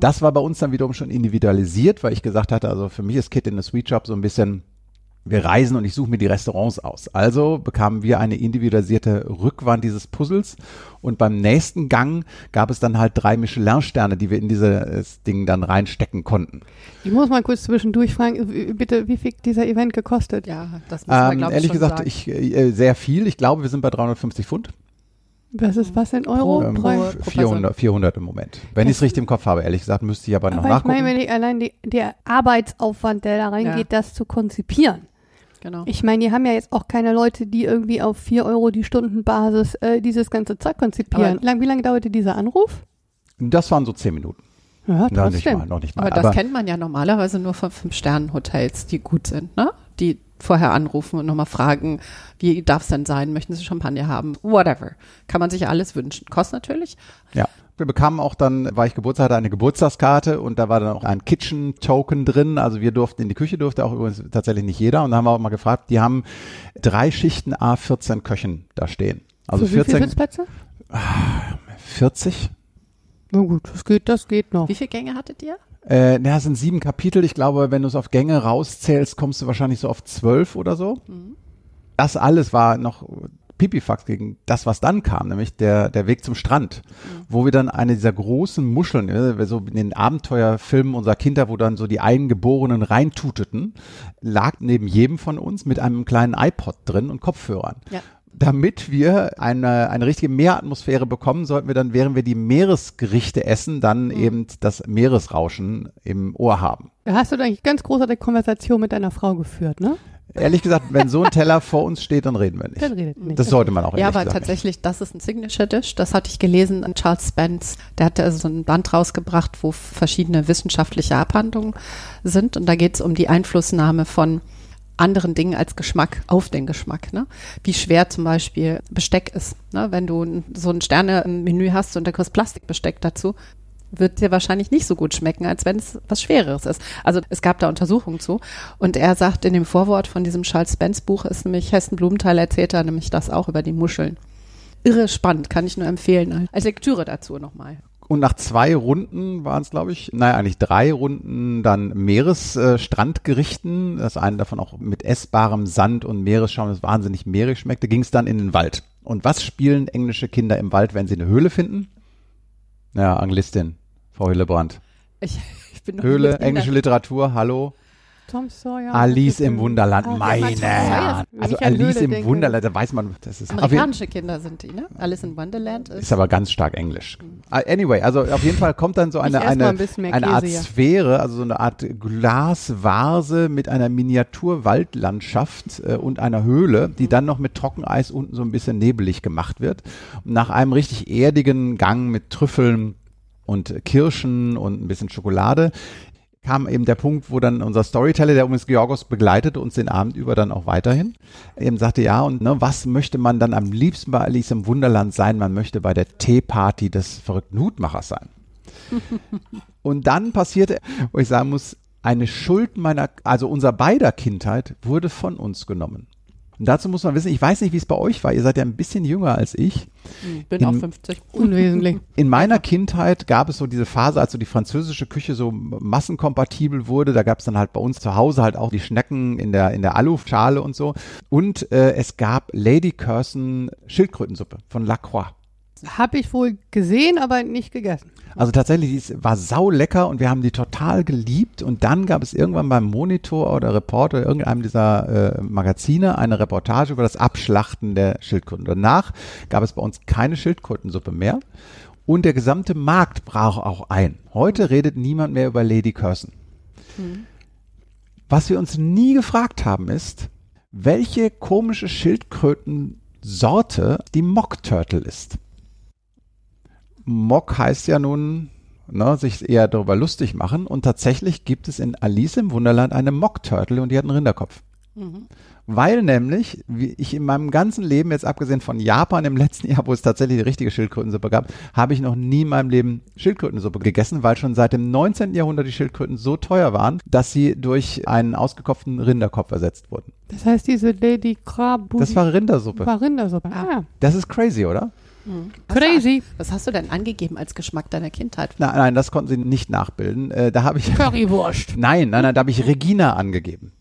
Das war bei uns dann wiederum schon individualisiert, weil ich gesagt hatte, also für mich ist Kid in the Sweet Shop so ein bisschen, wir reisen und ich suche mir die Restaurants aus. Also bekamen wir eine individualisierte Rückwand dieses Puzzles und beim nächsten Gang gab es dann halt drei Michelin-Sterne, die wir in dieses Ding dann reinstecken konnten. Ich muss mal kurz zwischendurch fragen, bitte, wie viel dieser Event gekostet? Ja, das müssen wir, Ähm, glaube ich, ehrlich schon gesagt, sagen. ich äh, sehr viel. Ich glaube, wir sind bei 350 Pfund. Was ist was in Euro? Ähm, pro- Preis? pro 400, 400 im Moment. Wenn ich es richtig im Kopf habe, ehrlich gesagt, müsste ich aber noch Aber ich nachgucken. meine, wenn ich allein die, der Arbeitsaufwand, der da reingeht, Ja. das zu konzipieren. Genau. Ich meine, die haben ja jetzt auch keine Leute, die irgendwie auf 4 Euro die Stundenbasis äh, dieses ganze Zeug konzipieren. Aber- Lang, wie lange dauerte dieser Anruf? das waren so 10 Minuten. Ja, Noch nicht trotzdem. mal, noch nicht mal. Aber das kennt man ja normalerweise nur von Fünf-Sternen-Hotels, die gut sind, ne? Die vorher anrufen und nochmal fragen, wie darf es denn sein? Möchten Sie Champagner haben? Whatever. Kann man sich ja alles wünschen. Kostet natürlich. Ja. Wir bekamen auch dann, weil ich Geburtstag hatte, eine Geburtstagskarte und da war dann auch ein Kitchen-Token drin. Also wir durften in die Küche, durfte auch übrigens tatsächlich nicht jeder. Und da haben wir auch mal gefragt, die haben drei Schichten A14 Köchen da stehen. Also Für wie viele 14, Sitzplätze? 40? Na gut, das geht, das geht noch. Wie viele Gänge hattet ihr? Äh, na, es sind sieben Kapitel. Ich glaube, wenn du es auf Gänge rauszählst, kommst du wahrscheinlich so auf zwölf oder so. Das alles war noch Pipifax gegen das, was dann kam, nämlich der, der Weg zum Strand, wo wir dann eine dieser großen Muscheln, äh, so in den Abenteuerfilmen unserer Kinder, wo dann so die Eingeborenen reintuteten, lag neben jedem von uns mit einem kleinen iPod drin und Kopfhörern. Ja. Damit wir eine, eine richtige Meeratmosphäre bekommen, sollten wir dann, während wir die Meeresgerichte essen, dann eben das Meeresrauschen im Ohr haben. Da hast du eigentlich ganz großartige Konversation mit deiner Frau geführt, ne? Ehrlich gesagt, wenn so ein Teller vor uns steht, dann reden wir nicht. Dann redet nicht. Das sollte man auch Ja, aber tatsächlich, das ist ein Signature Dish. Das hatte ich gelesen an Charles Spence. Der hatte also so ein Band rausgebracht, wo verschiedene wissenschaftliche Abhandlungen sind. Und da geht es um die Einflussnahme von anderen Dingen als Geschmack auf den Geschmack. Ne? Wie schwer zum Beispiel Besteck ist. Ne? Wenn du so ein Sterne-Menü hast und da kriegst Plastikbesteck dazu, wird dir wahrscheinlich nicht so gut schmecken, als wenn es was Schwereres ist. Also es gab da Untersuchungen zu. Und er sagt in dem Vorwort von diesem Charles Spence Buch ist nämlich Hessen Blumenthal erzählt er nämlich das auch über die Muscheln. Irre spannend, kann ich nur empfehlen. Als Lektüre dazu nochmal. Und nach zwei Runden waren es, glaube ich, naja, eigentlich drei Runden dann Meeresstrandgerichten, das eine davon auch mit essbarem Sand und Meeresschaum, das wahnsinnig meerig schmeckte, ging es dann in den Wald. Und was spielen englische Kinder im Wald, wenn sie eine Höhle finden? Ja, Anglistin, Frau Hillebrand. Ich, ich bin Höhle, englische Literatur, hallo. Tom Sawyer. Alice im Wunderland, Ah, meine. Herren. Also Alice im denke. Wunderland, da weiß man, das ist Amerikanische Kinder sind die, ne? Alice in Wonderland ist. ist aber ganz stark Englisch. Ah, Anyway, also auf jeden Fall kommt dann so eine, eine, ein eine Art. Sphäre, also so eine Art Glasvase mit einer Miniaturwaldlandschaft äh, und einer Höhle, die dann noch mit Trockeneis unten so ein bisschen nebelig gemacht wird. Und nach einem richtig erdigen Gang mit Trüffeln und Kirschen und ein bisschen Schokolade kam eben der Punkt, wo dann unser Storyteller, der übrigens Georgos begleitete uns den Abend über dann auch weiterhin, eben sagte, ja, und ne, was möchte man dann am liebsten bei Alice im Wunderland sein? Man möchte bei der Teeparty des verrückten Hutmachers sein. und dann passierte, wo ich sagen muss, eine Schuld meiner, also unser beider Kindheit wurde von uns genommen. Und dazu muss man wissen, ich weiß nicht, wie es bei euch war. Ihr seid ja ein bisschen jünger als ich. Ich bin in- auch 50. Unwesentlich. In meiner Kindheit gab es so diese Phase, als so die französische Küche so massenkompatibel wurde. Da gab es dann halt bei uns zu Hause halt auch die Schnecken in der, in der Aluschale und so. Und äh, es gab Lady Curson Schildkrötensuppe von Lacroix. Habe ich wohl gesehen, aber nicht gegessen. Also tatsächlich, ist- war sau lecker und wir haben die total geliebt. Und dann gab es irgendwann beim Monitor oder Reporter irgendeinem dieser äh, Magazine eine Reportage über das Abschlachten der Schildkröten. Danach gab es bei uns keine Schildkrötensuppe mehr. Und der gesamte Markt brach auch ein. Heute redet niemand mehr über Lady Curson. Was wir uns nie gefragt haben ist, welche komische Schildkrötensorte die Mock Turtle ist. Mock heißt ja nun, ne, sich eher darüber lustig machen. Und tatsächlich gibt es in Alice im Wunderland eine Mock Turtle und die hat einen Rinderkopf. Weil nämlich, wie ich in meinem ganzen Leben, jetzt abgesehen von Japan im letzten Jahr, wo es tatsächlich die richtige Schildkrötensuppe gab, habe ich noch nie in meinem Leben Schildkrötensuppe gegessen, weil schon seit dem 19. Jahrhundert die Schildkröten so teuer waren, dass sie durch einen ausgekopften Rinderkopf ersetzt wurden. Das heißt, diese Lady Krab. Das war Rindersuppe. war Rindersuppe. Ah, Das ist crazy, oder? Crazy. Was hast du denn angegeben als Geschmack deiner Kindheit? Nein, nein, das konnten sie nicht nachbilden. Äh, da habe ich Currywurst. Nein, nein, nein, da habe ich Regina angegeben.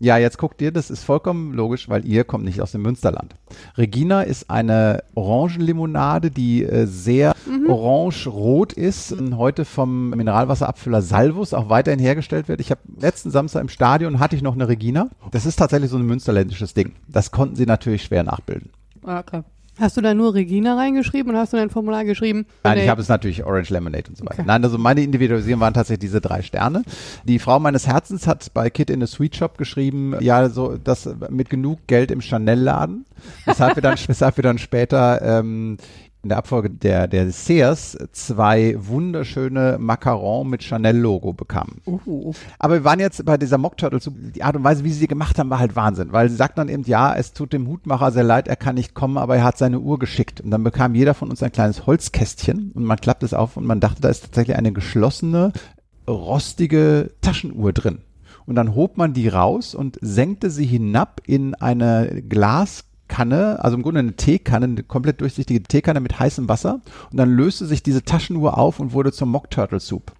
Ja, jetzt guckt ihr, das ist vollkommen logisch, weil ihr kommt nicht aus dem Münsterland. Regina ist eine Orangenlimonade, die äh, sehr orange-rot ist und heute vom Mineralwasserabfüller Salvus auch weiterhin hergestellt wird. Ich habe letzten Samstag im Stadion hatte ich noch eine Regina. Das ist tatsächlich so ein münsterländisches Ding. Das konnten sie natürlich schwer nachbilden. Okay. Hast du da nur Regina reingeschrieben oder hast du dein Formular geschrieben? Nein, ich habe es natürlich Orange Lemonade und so weiter. Okay. Nein, also meine Individualisierung waren tatsächlich diese drei Sterne. Die Frau meines Herzens hat bei Kid in the Sweet Shop geschrieben, ja, so das mit genug Geld im Chanel-Laden, weshalb wir dann, weshalb wir dann später ähm, in der Abfolge der, der Desserts zwei wunderschöne Macarons mit Chanel-Logo bekamen. Uh. Aber wir waren jetzt bei dieser Mock Turtle, die Art und Weise, wie sie sie gemacht haben, war halt Wahnsinn, weil sie sagt dann eben, ja, es tut dem Hutmacher sehr leid, er kann nicht kommen, aber er hat seine Uhr geschickt. Und dann bekam jeder von uns ein kleines Holzkästchen und man klappt es auf und man dachte, da ist tatsächlich eine geschlossene, rostige Taschenuhr drin. Und dann hob man die raus und senkte sie hinab in eine Glaskanne, also im Grunde eine Teekanne, eine komplett durchsichtige Teekanne mit heißem Wasser. Und dann löste sich diese Taschenuhr auf und wurde zum Mock Turtle Soup.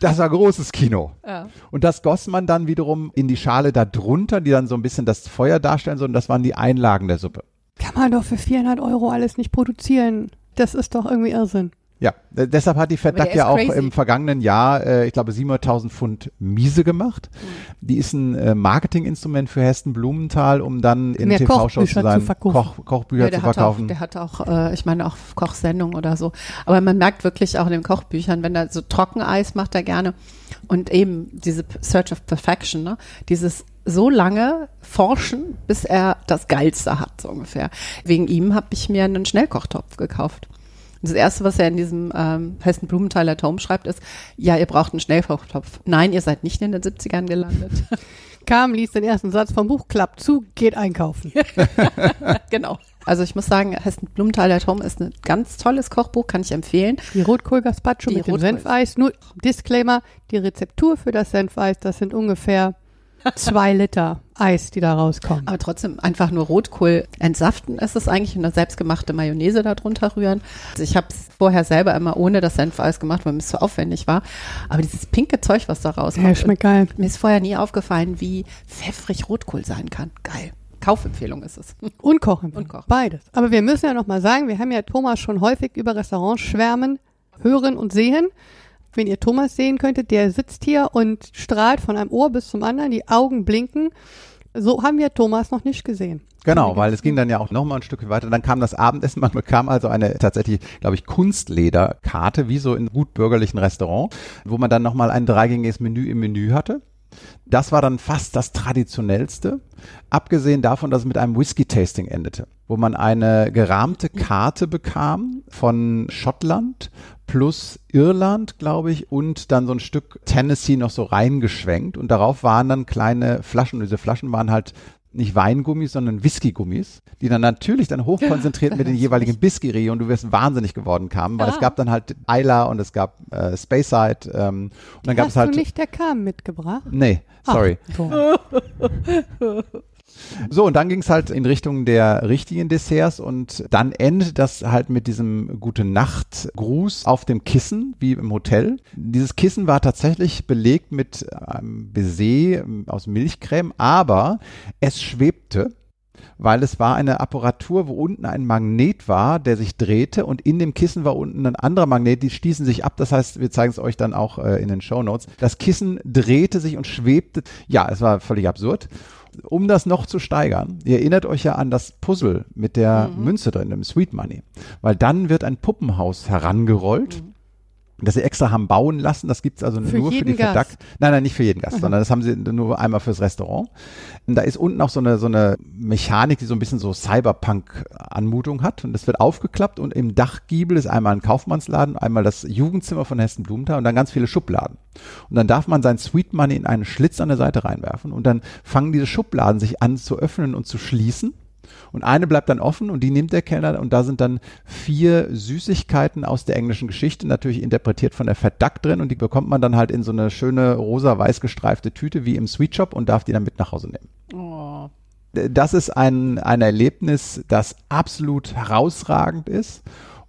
Das war großes Kino. Ja. Und das goss man dann wiederum in die Schale da drunter, die dann so ein bisschen das Feuer darstellen sollen. Das waren die Einlagen der Suppe. Kann man doch für 400 Euro alles nicht produzieren. Das ist doch irgendwie Irrsinn. Ja, äh, deshalb hat die der FedDAC ja auch crazy. im vergangenen Jahr, äh, ich glaube, 700.000 Pfund Miese gemacht. Mhm. Die ist ein äh, Marketinginstrument für Hessen Blumenthal, um dann in TV-Shows zu sein, zu verkaufen. Koch, Kochbücher Ja, zu hat auch, verkaufen. der hat auch, äh, ich meine auch Kochsendungen oder so. Aber man merkt wirklich auch in den Kochbüchern, wenn er so Trockeneis macht er gerne und eben diese Search of Perfection, ne? dieses so lange forschen, bis er das Geilste hat, so ungefähr. Wegen ihm habe ich mir einen Schnellkochtopf gekauft. Das erste, was er in diesem ähm, Hessen Blumenthal at Home schreibt, ist, ja, ihr braucht einen Schnellkochtopf. Nein, ihr seid nicht in den 70ern gelandet. Kam, liest den ersten Satz vom Buch, klappt zu, geht einkaufen. genau. Also ich muss sagen, Hessen Blumenthal at Home ist ein ganz tolles Kochbuch, kann ich empfehlen. Die Rotkohl-Gazpacho mit dem Rotkohl. Senfeis. Nur Disclaimer, die Rezeptur für das Senfeis, das sind ungefähr zwei Liter Eis, die da rauskommen. Aber trotzdem einfach nur Rotkohl entsaften ist es eigentlich und eine selbstgemachte Mayonnaise da drunter rühren. Also ich habe es vorher selber immer ohne das Senfeis gemacht, weil mir es zu aufwendig war. Aber dieses pinke Zeug, was da rauskommt, Ja, schmeckt geil. mir ist vorher nie aufgefallen, wie pfeffrig Rotkohl sein kann. Geil. Kaufempfehlung ist es. Und kochen. Und kochen. Beides. Aber wir müssen ja noch mal sagen, wir haben ja Thomas schon häufig über Restaurants schwärmen, hören und sehen. Wenn ihr Thomas sehen könntet, der sitzt hier und strahlt von einem Ohr bis zum anderen, die Augen blinken. So haben wir Thomas noch nicht gesehen. Genau, weil es ging dann ja auch noch mal ein Stück weiter. Dann kam das Abendessen, man bekam also eine tatsächlich, glaube ich, Kunstlederkarte, wie so in gut bürgerlichen Restaurant, wo man dann noch mal ein dreigängiges Menü im Menü hatte. Das war dann fast das traditionellste, abgesehen davon, dass es mit einem Whisky-Tasting endete, wo man eine gerahmte Karte bekam von Schottland plus Irland, glaube ich, und dann so ein Stück Tennessee noch so reingeschwenkt und darauf waren dann kleine Flaschen und diese Flaschen waren halt nicht Weingummis, sondern Whiskygummis, die dann natürlich dann hochkonzentriert mit den jeweiligen Whisky und du wirst wahnsinnig geworden kamen, weil es gab dann halt Isla und es gab äh, Speyside ähm, und dann gab Hast es halt du nicht der Kam mitgebracht? Nee, sorry. Ach, so. Und dann ging es halt in Richtung der richtigen Desserts und dann endet das halt mit diesem Gute Nacht Gruß auf dem Kissen, wie im Hotel. Dieses Kissen war tatsächlich belegt mit einem Baiser ähm, aus Milchcreme, aber es schwebte weil es war eine Apparatur, wo unten ein Magnet war, der sich drehte und in dem Kissen war unten ein anderer Magnet, die stießen sich ab. Das heißt, wir zeigen es euch dann auch äh, in den Show Notes. Das Kissen drehte sich und schwebte. Ja, es war völlig absurd. Um das noch zu steigern, ihr erinnert euch ja an das Puzzle mit der Münze drin, dem Sweet Money, weil dann wird ein Puppenhaus herangerollt. Das sie extra haben bauen lassen, das gibt's also Für nur für die Gast. Verdack. Nein, nein, nicht für jeden Gast, sondern das haben sie nur einmal fürs Restaurant. Und da ist unten auch so eine, so eine Mechanik, die so ein bisschen so Cyberpunk-Anmutung hat. Und das wird aufgeklappt und im Dachgiebel ist einmal ein Kaufmannsladen, einmal das Jugendzimmer von Hessen Blumenthal und dann ganz viele Schubladen. Und dann darf man sein Sweet Money in einen Schlitz an der Seite reinwerfen und dann fangen diese Schubladen sich an zu öffnen und zu schließen. Und eine bleibt dann offen und die nimmt der Kellner und da sind dann vier Süßigkeiten aus der englischen Geschichte, natürlich interpretiert von der Duck drin und die bekommt man dann halt in so eine schöne rosa-weiß gestreifte Tüte wie im Sweet Shop und darf die dann mit nach Hause nehmen. Oh. Das ist ein, ein Erlebnis, das absolut herausragend ist.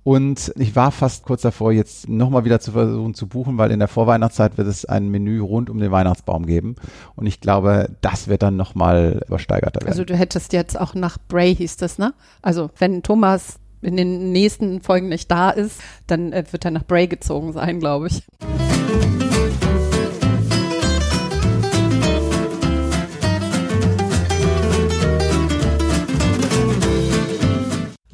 Und ich war fast kurz davor, jetzt nochmal wieder zu versuchen zu buchen, weil in der Vorweihnachtszeit wird es ein Menü rund um den Weihnachtsbaum geben. Und ich glaube, das wird dann nochmal übersteigerter werden. Also du hättest jetzt auch nach Bray hieß das, ne? Also wenn Thomas in den nächsten Folgen nicht da ist, dann äh, wird er nach Bray gezogen sein, glaube ich.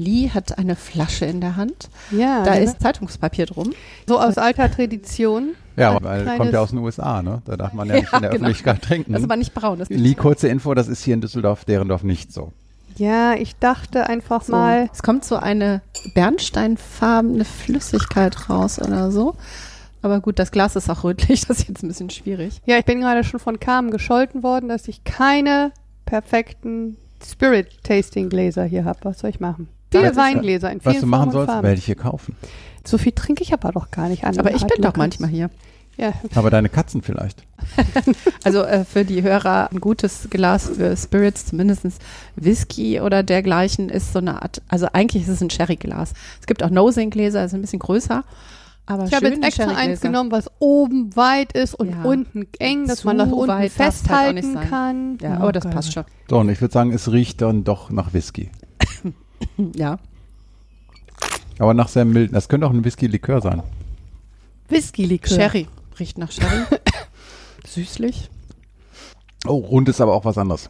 Lee hat eine Flasche in der Hand. Ja, Da ne? ist Zeitungspapier drum. so aus alter Tradition. ja, weil kommt ja aus den USA, ne? Da darf man ja nicht Ja, in der genau. Öffentlichkeit trinken. Das ist aber nicht braun. Das Lee, kurze Info, das ist hier in Düsseldorf, Derendorf nicht so. Ja, ich dachte einfach so. mal, Es kommt so eine bernsteinfarbene Flüssigkeit raus oder so. Aber gut, das Glas ist auch rötlich, das ist jetzt ein bisschen schwierig. ja, ich bin gerade schon von Carmen gescholten worden, dass ich keine perfekten Spirit-Tasting-Gläser hier habe. Was soll ich machen? Viele Weingläser in vielen Was du machen Formen sollst, welche kaufen. So viel trinke ich aber doch gar nicht an. Aber ich bin doch manchmal hier. Ja, Aber deine Katzen vielleicht. Also äh, für die Hörer ein gutes Glas für Spirits, zumindest Whisky oder dergleichen, ist so eine Art, also eigentlich ist es ein Sherryglas. Es gibt auch Nosing-Gläser, ist ein bisschen größer. Aber ich habe jetzt extra eins genommen, was oben weit ist und Ja. unten eng, dass Zu man das unten halt festhalten sein. kann. Ja, Oh aber das Gott. passt schon. So, und ich würde sagen, es riecht dann doch nach Whisky. Ja. Aber nach sehr milden. Das könnte auch ein Whisky-Likör sein. Whisky-Likör. Sherry. Riecht nach Sherry. Süßlich. Oh, rund ist aber auch was anderes.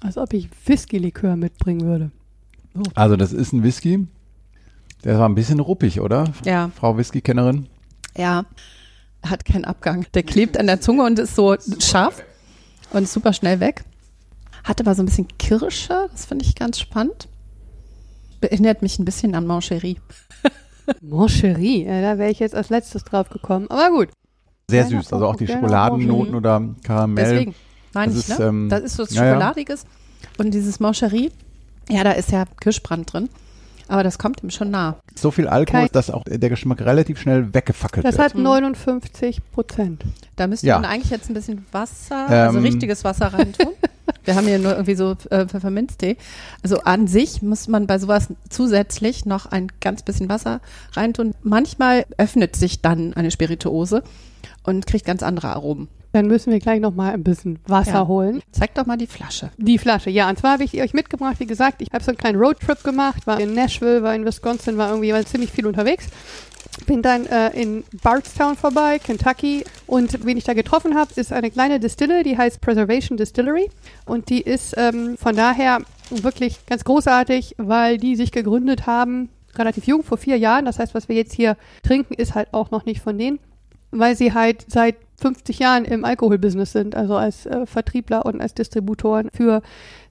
Als ob ich Whisky-Likör mitbringen würde. Also das ist ein Whisky. Der war ein bisschen ruppig, oder? Ja. Frau Whisky-Kennerin. Ja. Hat keinen Abgang. Der klebt an der Zunge und ist so scharf und ist super schnell weg. Hat aber so ein bisschen Kirsche. Das finde ich ganz spannend. Erinnert mich ein bisschen an Mancherie. Moncherie, ja, da wäre ich jetzt als letztes drauf gekommen. Aber gut. Sehr Kleiner süß. Also auch die Schokoladennoten oder Karamell. Deswegen meine Das ich, ist, ne? ähm, das ist so was ja, ja. Schokoladiges. Und dieses Mancherie, ja, da ist ja Kirschbrand drin. Aber das kommt ihm schon nah. So viel Alkohol, Kein- dass auch der Geschmack relativ schnell weggefackelt Das wird. hat 59 Prozent. Da müsste Ja. man eigentlich jetzt ein bisschen Wasser, also Ähm. richtiges Wasser reintun. Wir haben hier nur irgendwie so äh, Pfefferminztee. Also an sich muss man bei sowas zusätzlich noch ein ganz bisschen Wasser reintun. Manchmal öffnet sich dann eine Spirituose und kriegt ganz andere Aromen. Dann müssen wir gleich noch mal ein bisschen Wasser Ja. holen. Zeig doch mal die Flasche. Die Flasche, ja. Und zwar habe ich die euch mitgebracht. Wie gesagt, ich habe so einen kleinen Roadtrip gemacht, war in Nashville, war in Wisconsin, war irgendwie war ziemlich viel unterwegs. Bin dann äh, in Bardstown vorbei, Kentucky. Und wen ich da getroffen habe, ist eine kleine Distille, die heißt Preservation Distillery. Und die ist ähm, von daher wirklich ganz großartig, weil die sich gegründet haben, relativ jung, vor vier Jahren. Das heißt, was wir jetzt hier trinken, ist halt auch noch nicht von denen weil sie halt seit 50 Jahren im Alkoholbusiness sind, also als äh, Vertriebler und als Distributoren für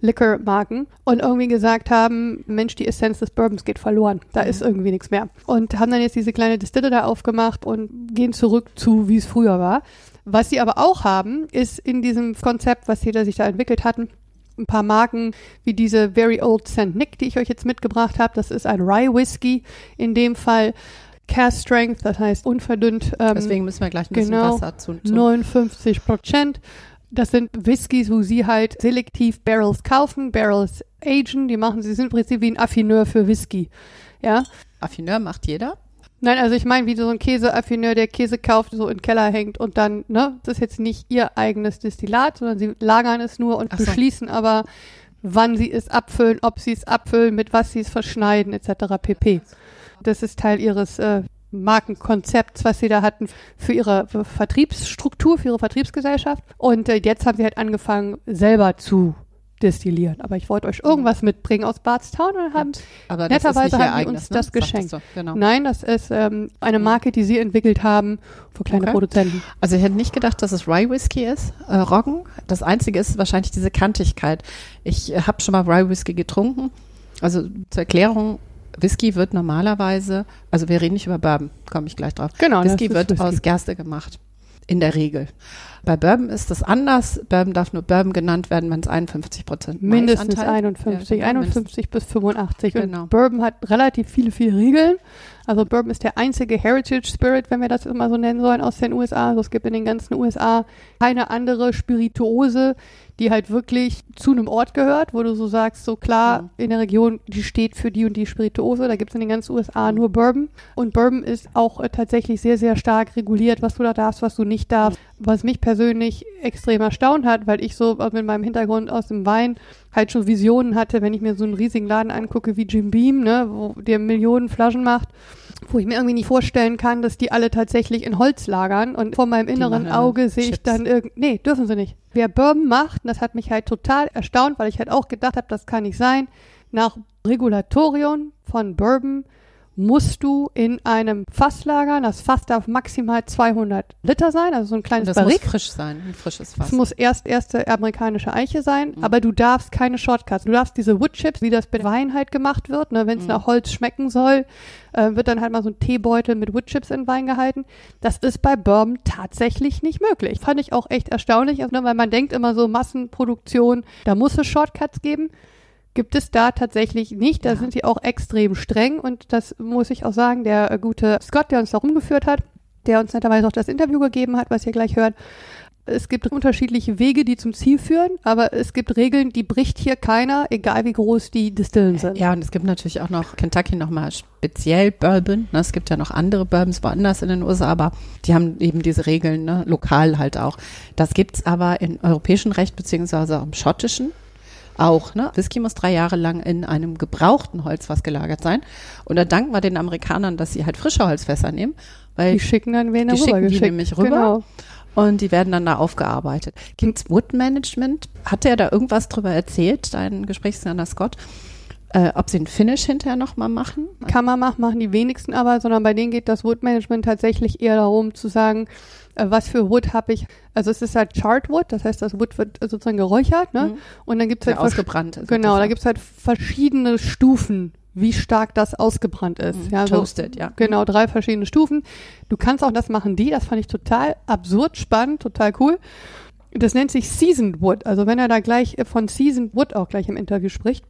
Liquor-Marken und irgendwie gesagt haben, Mensch, die Essenz des Bourbons geht verloren, da ist irgendwie nichts mehr. Und haben dann jetzt diese kleine Distille da aufgemacht und gehen zurück zu, wie es früher war. Was sie aber auch haben, ist in diesem Konzept, was sie da sich da entwickelt hatten, ein paar Marken wie diese Very Old St. Nick, die ich euch jetzt mitgebracht habe. Das ist ein Rye Whisky, in dem Fall Cast Strength, das heißt unverdünnt. Ähm, Deswegen müssen wir gleich ein bisschen genau, Wasser zu. zu 59 Prozent. Das sind Whiskys, wo sie halt selektiv Barrels kaufen, Barrels agen. Die machen, sie sind im Prinzip wie ein Affineur für Whisky. Ja. Affineur macht jeder. Nein, also ich meine, wie so ein Käseaffineur, der Käse kauft, so in den Keller hängt und dann, ne, das ist jetzt nicht ihr eigenes Destillat, sondern sie lagern es nur und Ach so. beschließen aber, wann sie es abfüllen, ob sie es abfüllen, mit was sie es verschneiden, etc. pp. Das ist Teil ihres äh, Markenkonzepts, was sie da hatten für ihre Vertriebsstruktur, für ihre Vertriebsgesellschaft. Und äh, jetzt haben sie halt angefangen, selber zu destillieren. Aber ich wollte euch irgendwas mitbringen aus Bardstown und haben ist Netterweise haben eigenes, uns ne? das geschenkt. du, Genau. Nein, das ist ähm, eine Marke, die sie entwickelt haben für kleine Okay. Produzenten. Also ich hätte nicht gedacht, dass es Rye Whisky ist, äh, Roggen. Das Einzige ist wahrscheinlich diese Kantigkeit. Ich äh, habe schon mal Rye Whisky getrunken. Also zur Erklärung, Whisky wird normalerweise, also wir reden nicht über Bourbon, komme ich gleich drauf. Genau, Whisky wird Whisky. aus Gerste gemacht. In der Regel. Bei Bourbon ist das anders. Bourbon darf nur Bourbon genannt werden, wenn es 51 Prozent Mindestens 51, Ja, genau, 51 bis 85. Genau. Und Bourbon hat relativ viele, viele Regeln. Also Bourbon ist der einzige Heritage Spirit, wenn wir das immer so nennen sollen, aus den USA. Also es gibt in den ganzen USA keine andere Spirituose, die halt wirklich zu einem Ort gehört, wo du so sagst, so klar, Mhm. in der Region, die steht für die und die Spirituose. Da gibt es in den ganzen USA nur Bourbon. Und Bourbon ist auch äh, tatsächlich sehr, sehr stark reguliert, was du da darfst, was du nicht darfst. Was mich persönlich extrem erstaunt hat, weil ich so mit meinem Hintergrund aus dem Wein halt schon Visionen hatte, wenn ich mir so einen riesigen Laden angucke wie Jim Beam, ne, wo der Millionen Flaschen macht, wo ich mir irgendwie nicht vorstellen kann, dass die alle tatsächlich in Holz lagern und vor meinem inneren Auge sehe ich dann irgend nee, dürfen sie nicht. Wer Bourbon macht, das hat mich halt total erstaunt, weil ich halt auch gedacht habe, das kann nicht sein. Nach Regulatorien von Bourbon musst du in einem Fass lagern. Das Fass darf maximal 200 Liter sein, also so ein kleines Das muss Barrik. frisch sein, ein frisches Fass. Es muss erst erste amerikanische Eiche sein, Mhm. aber du darfst keine Shortcuts. Du darfst diese Woodchips, wie das bei Wein halt gemacht wird, ne, wenn es Mhm. nach Holz schmecken soll, äh, wird dann halt mal so ein Teebeutel mit Woodchips in Wein gehalten. Das ist bei Bourbon tatsächlich nicht möglich. Fand ich auch echt erstaunlich, also, ne, weil man denkt immer so Massenproduktion, da muss es Shortcuts geben. Gibt es da tatsächlich nicht. Da Ja. sind sie auch extrem streng und das muss ich auch sagen, der äh, gute Scott, der uns da rumgeführt hat, der uns netterweise auch das Interview gegeben hat, was ihr gleich hört, es gibt unterschiedliche Wege, die zum Ziel führen, aber es gibt Regeln, die bricht hier keiner, egal wie groß die Distillen sind. Ja, und es gibt natürlich auch noch Kentucky nochmal speziell Bourbon. Ne? Es gibt ja noch andere Bourbons woanders in den USA, aber die haben eben diese Regeln, ne? lokal halt auch. Das gibt's aber im europäischen Recht beziehungsweise auch im schottischen. Auch. Ne? Whisky muss drei Jahre lang in einem gebrauchten Holzfass gelagert sein. Und da danken wir den Amerikanern, dass sie halt frische Holzfässer nehmen. Weil Die schicken dann wen die schicken die nämlich rüber. Genau. Und die werden dann da aufgearbeitet. Kings Wood Management, hat der da irgendwas drüber erzählt, dein Gesprächspartner Scott, äh, ob sie einen Finish hinterher nochmal machen? Kann man machen, machen die wenigsten aber, sondern bei denen geht das Wood Management tatsächlich eher darum zu sagen, was für Wood habe ich. Also es ist halt Chartwood, das heißt, das Wood wird sozusagen geräuchert, ne? Mhm. Und dann gibt es Sehr halt versch- ausgebrannt ist. Genau, da sozusagen. gibt es halt verschiedene Stufen, wie stark das ausgebrannt ist. Ja, so, Toasted, ja. Genau, drei verschiedene Stufen. Du kannst auch das machen, die, das fand ich total absurd spannend, total cool. Das nennt sich Seasoned Wood. Also wenn er da gleich äh, von Seasoned Wood auch gleich im Interview spricht,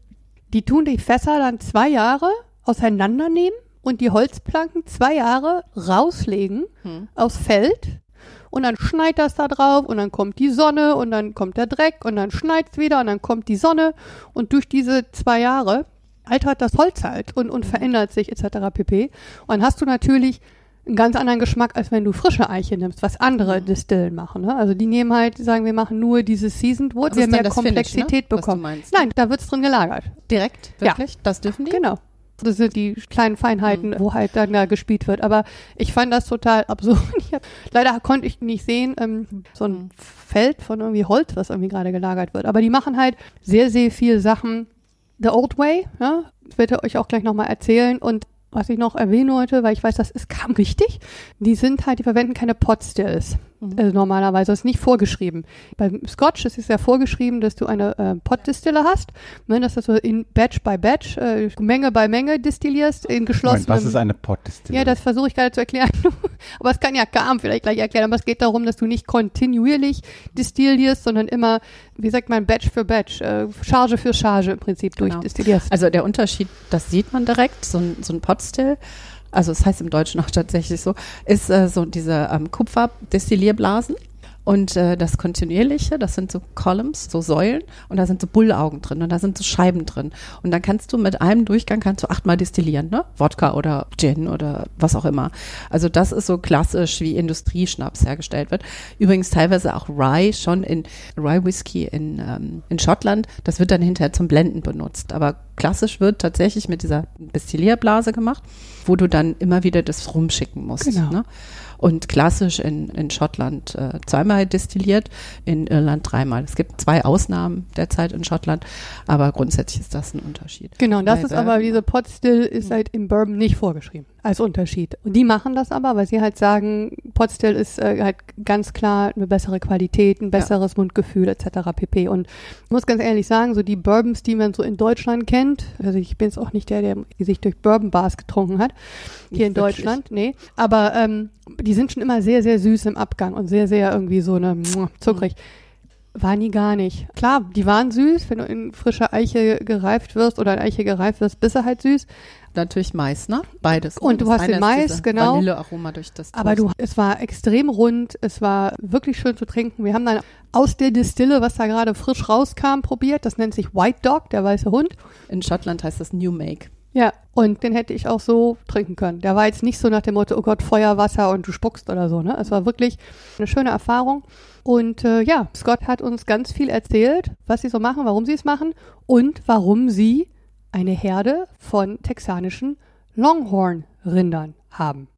die tun die Fässer dann zwei Jahre auseinandernehmen und die Holzplanken zwei Jahre rauslegen Hm. aufs Feld und dann schneit das da drauf und dann kommt die Sonne und dann kommt der Dreck und dann schneit's wieder und dann kommt die Sonne und durch diese zwei Jahre altert das Holz halt und, und verändert sich etc. pp. Und dann hast du natürlich einen ganz anderen Geschmack, als wenn du frische Eiche nimmst, was andere Distillen machen. Ne? Also die nehmen halt, sagen, wir machen nur dieses Seasoned Wood, wir dann mehr das Finish, Komplexität ne? Bekommen. Nein, da wird's drin gelagert. Direkt? Ja. Wirklich? Das dürfen die? Genau. Das sind die kleinen Feinheiten, Mhm. wo halt dann da gespielt wird. Aber ich fand das total absurd. Hab, leider konnte ich nicht sehen, ähm, so ein Mhm. Feld von irgendwie Holz, was irgendwie gerade gelagert wird. Aber die machen halt sehr, sehr viel Sachen the old way. Ja? Das werde ich euch auch gleich nochmal erzählen. Und was ich noch erwähnen wollte, weil ich weiß, das ist kaum wichtig, die sind halt, die verwenden keine Pot Stills. Mhm. Also normalerweise ist nicht vorgeschrieben. Beim Scotch ist es ja vorgeschrieben, dass du eine äh, Pot-Distille hast, ne, dass du so in Batch by Batch, äh, Menge bei Menge distillierst, in Moment, geschlossenem... was ist eine Pot-Distille? Ja, das versuche ich gerade zu erklären. aber es kann ja Garm vielleicht gleich erklären. Aber es geht darum, dass du nicht kontinuierlich distillierst, sondern immer, wie sagt man, Batch für Batch, äh, Charge für Charge im Prinzip Genau. durchdistillierst. Also der Unterschied, das sieht man direkt, so ein, so ein Potstill, also es heißt im Deutschen auch tatsächlich so, ist äh, so diese ähm, Kupferdestillierblasen. Und äh, das Kontinuierliche, das sind so Columns, so Säulen und da sind so Bullaugen drin und da sind so Scheiben drin. Und dann kannst du mit einem Durchgang kannst du achtmal destillieren, ne? Wodka oder Gin oder was auch immer. Also das ist so klassisch, wie Industrieschnaps hergestellt wird. Übrigens teilweise auch Rye schon in Rye Whisky in, ähm, in Schottland. Das wird dann hinterher zum Blenden benutzt. Aber klassisch wird tatsächlich mit dieser Destillierblase gemacht, wo du dann immer wieder das rumschicken musst. Genau. Ne? Und klassisch in, in Schottland äh, zweimal destilliert, in Irland dreimal. Es gibt zwei Ausnahmen derzeit in Schottland, aber grundsätzlich ist das ein Unterschied. Genau, und das Weil, ist aber, diese Pot Still ist halt im Bourbon nicht vorgeschrieben, als Unterschied. Und die machen das aber, weil sie halt sagen, Pot Still ist äh, halt ganz klar eine bessere Qualität, ein besseres Mundgefühl etc. pp. Und ich muss ganz ehrlich sagen, so die Bourbons, die man so in Deutschland kennt, also ich bin jetzt auch nicht der, der sich durch Bourbon Bars getrunken hat, hier in Nicht wirklich. Deutschland, nee, aber ähm, die sind schon immer sehr, sehr süß im Abgang und sehr, sehr irgendwie so eine zuckrig. War nie gar nicht. Klar, die waren süß, wenn du in frischer Eiche gereift wirst oder in Eiche gereift wirst, bist du halt süß. Natürlich Mais, ne? Beides. ne? Und du Das hast den Mais, genau. Vanillearoma durch das Aber du, Toast. es war extrem rund, es war wirklich schön zu trinken. Wir haben dann aus der Distille, was da gerade frisch rauskam, probiert. Das nennt sich White Dog, der weiße Hund. In Schottland heißt das New Make. Ja, und den hätte ich auch so trinken können. Der war jetzt nicht so nach dem Motto, oh Gott, Feuer, Wasser und du spuckst oder so. Ne? Es war wirklich eine schöne Erfahrung. Und äh, ja, Scott hat uns ganz viel erzählt, was sie so machen, warum sie es machen und warum sie eine Herde von texanischen Longhorn-Rindern haben.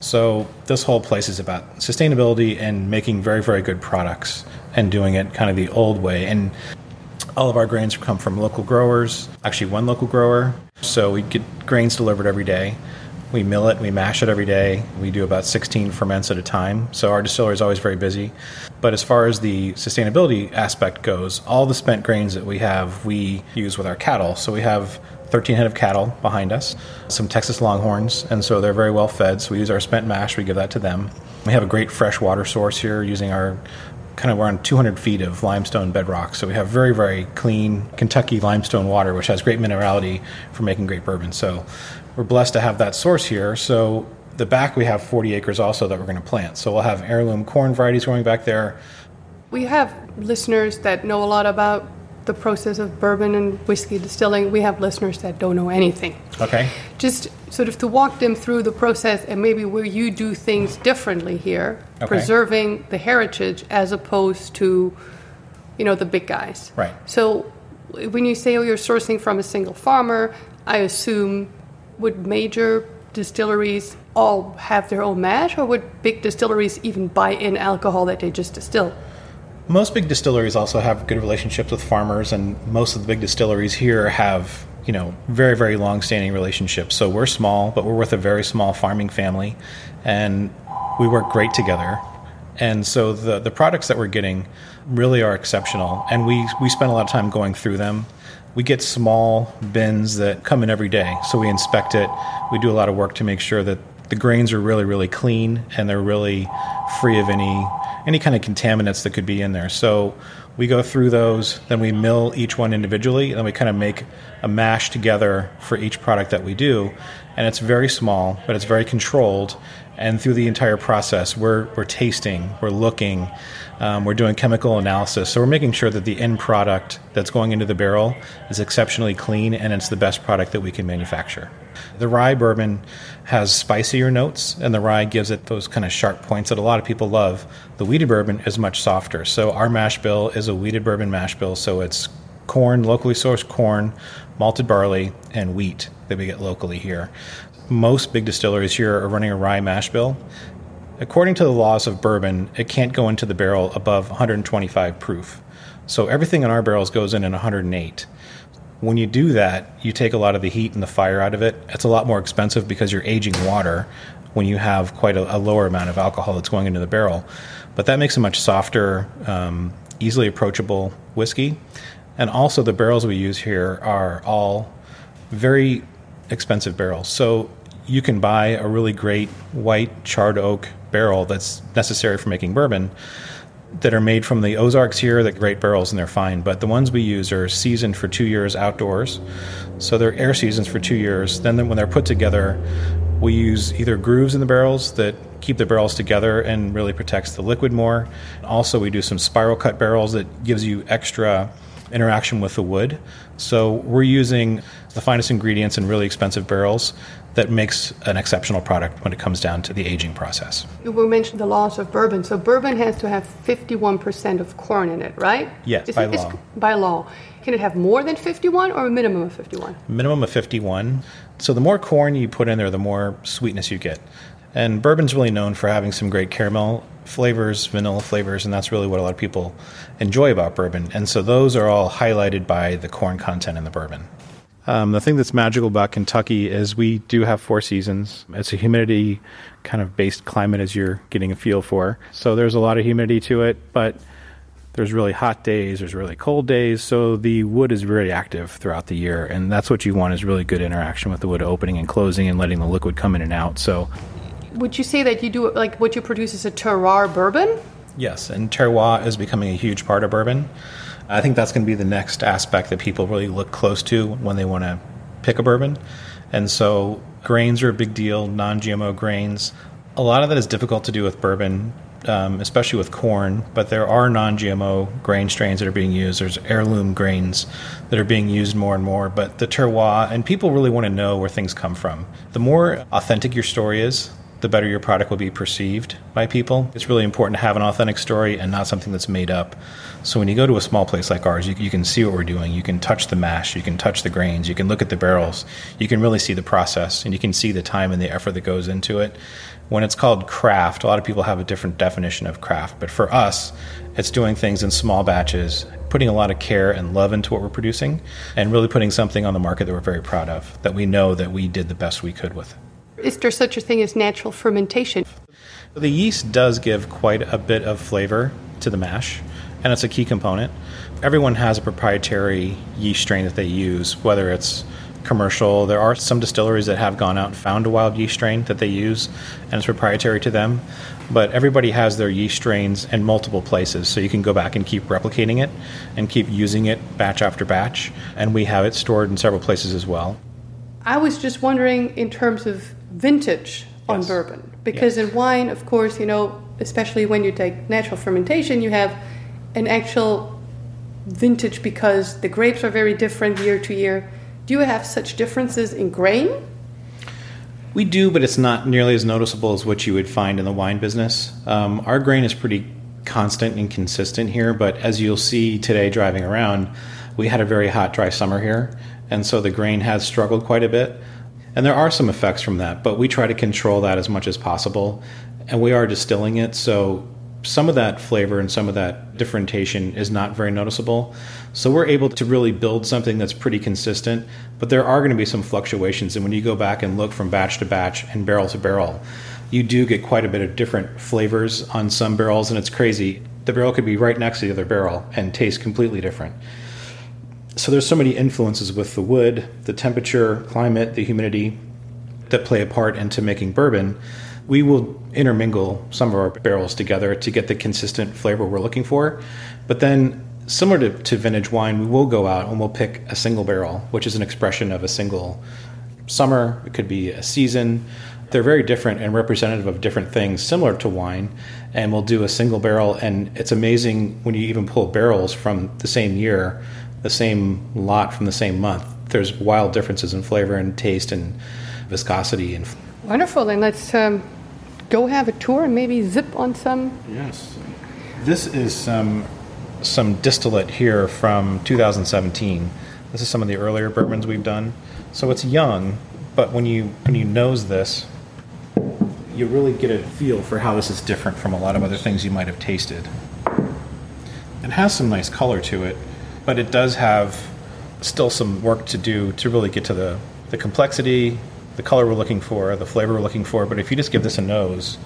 So this whole place is about sustainability and making very, very good products and doing it kind of the old way. And all of our grains come from local growers, actually one local grower. So we get grains delivered every day. We mill it, we mash it every day. We do about 16 ferments at a time. So our distillery is always very busy. But as far as the sustainability aspect goes, all the spent grains that we have, we use with our cattle. So we have 13 head of cattle behind us, some Texas Longhorns, and so they're very well fed. So we use our spent mash, we give that to them. We have a great fresh water source here using our kind of on 200 feet of limestone bedrock. So we have very, very clean Kentucky limestone water, which has great minerality for making great bourbon. So we're blessed to have that source here. So the back we have 40 acres also that we're going to plant. So we'll have heirloom corn varieties growing back there. We have listeners that know a lot about the process of bourbon and whiskey distilling, we have listeners that don't know anything. Okay. Just sort of to walk them through the process and maybe where you do things differently here, Okay. preserving the heritage as opposed to, you know, the big guys. Right. So when you say oh, you're sourcing from a single farmer, I assume would major distilleries all have their own mash, or would big distilleries even buy in alcohol that they just distill? Most big distilleries also have good relationships with farmers, and most of the big distilleries here have, you know, very, very long-standing relationships. So we're small, but we're with a very small farming family, and we work great together. And so the the products that we're getting really are exceptional, and we we spend a lot of time going through them. We get small bins that come in every day, so we inspect it. We do a lot of work to make sure that the grains are really, really clean and they're really free of any any kind of contaminants that could be in there. So we go through those, then we mill each one individually, and then we kind of make a mash together for each product that we do. And it's very small, but it's very controlled. And through the entire process, we're, we're tasting, we're looking, um, we're doing chemical analysis. So we're making sure that the end product that's going into the barrel is exceptionally clean and it's the best product that we can manufacture. The rye bourbon has spicier notes, and the rye gives it those kind of sharp points that a lot of people love. The wheated bourbon is much softer. So our mash bill is a wheated bourbon mash bill. So it's corn, locally sourced corn, malted barley, and wheat that we get locally here. Most big distilleries here are running a rye mash bill. According to the laws of bourbon, it can't go into the barrel above 125 proof. So everything in our barrels goes in at 108. When you do that, you take a lot of the heat and the fire out of it. It's a lot more expensive because you're aging water when you have quite a, a lower amount of alcohol that's going into the barrel. But that makes a much softer, um, easily approachable whiskey. And also, the barrels we use here are all very expensive barrels. So you can buy a really great white charred oak barrel that's necessary for making bourbon that are made from the Ozarks here, the great barrels and they're fine. But the ones we use are seasoned for two years outdoors. So they're air seasons for two years. Then when they're put together, we use either grooves in the barrels that keep the barrels together and really protects the liquid more. Also, we do some spiral cut barrels that gives you extra interaction with the wood. So we're using the finest ingredients in really expensive barrels that makes an exceptional product when it comes down to the aging process. We mentioned the laws of bourbon. So bourbon has to have 51% of corn in it, right? Yes, Is by it- law. by law. Can it have more than 51 or a minimum of 51? minimum of 51. So the more corn you put in there, the more sweetness you get. And bourbon's really known for having some great caramel flavors, vanilla flavors, and that's really what a lot of people enjoy about bourbon. And so those are all highlighted by the corn content in the bourbon. Um, the thing that's magical about Kentucky is we do have four seasons. It's a humidity kind of based climate, as you're getting a feel for. So there's a lot of humidity to it, but there's really hot days, there's really cold days. So the wood is very active throughout the year, and that's what you want is really good interaction with the wood opening and closing and letting the liquid come in and out. So Would you say that you do like what you produce is a terroir bourbon? Yes, and terroir is becoming a huge part of bourbon. I think that's going to be the next aspect that people really look close to when they want to pick a bourbon. And so grains are a big deal, non GMO grains. A lot of that is difficult to do with bourbon, um, especially with corn, but there are non GMO grain strains that are being used. There's heirloom grains that are being used more and more, but the terroir, and people really want to know where things come from. The more authentic your story is, the better your product will be perceived by people. It's really important to have an authentic story and not something that's made up. So when you go to a small place like ours, you, you can see what we're doing. You can touch the mash, you can touch the grains, you can look at the barrels, you can really see the process, and you can see the time and the effort that goes into it. When it's called craft, a lot of people have a different definition of craft, but for us, it's doing things in small batches, putting a lot of care and love into what we're producing, and really putting something on the market that we're very proud of, that we know that we did the best we could with. Is there such a thing as natural fermentation? The yeast does give quite a bit of flavor to the mash, and it's a key component. Everyone has a proprietary yeast strain that they use, whether it's commercial. There are some distilleries that have gone out and found a wild yeast strain that they use, and it's proprietary to them. But everybody has their yeast strains in multiple places, so you can go back and keep replicating it and keep using it batch after batch. And we have it stored in several places as well. I was just wondering in terms of vintage on Yes. bourbon. Because in wine, of course, you know, especially when you take natural fermentation, you have an actual vintage because the grapes are very different year to year. Do you have such differences in grain? We do, but it's not nearly as noticeable as what you would find in the wine business. Um, our grain is pretty constant and consistent here, but as you'll see today driving around, we had a very hot, dry summer here, and so the grain has struggled quite a bit. And there are some effects from that, but we try to control that as much as possible. And we are distilling it, so some of that flavor and some of that differentiation is not very noticeable. So we're able to really build something that's pretty consistent, but there are going to be some fluctuations. And when you go back and look from batch to batch and barrel to barrel, you do get quite a bit of different flavors on some barrels, and it's crazy. The barrel could be right next to the other barrel and taste completely different. So there's so many influences with the wood, the temperature, climate, the humidity that play a part into making bourbon. We will intermingle some of our barrels together to get the consistent flavor we're looking for. But then, similar to, to vintage wine, we will go out and we'll pick a single barrel, which is an expression of a single summer, it could be a season. They're very different and representative of different things, similar to wine. And we'll do a single barrel, and it's amazing when you even pull barrels from the same year, the same lot from the same month. There's wild differences in flavor and taste and viscosity. And Wonderful. Then let's um, go have a tour and maybe zip on some. yes, this is some some distillate here from 2017. This is some of the earlier bourbons we've done. So it's young, but when you when you nose this, you really get a feel for how this is different from a lot of other things you might have tasted. It has some nice color to it, but it does have still some work to do to really get to the, the complexity, the color we're looking for, the flavor we're looking for. But if you just give this a nose,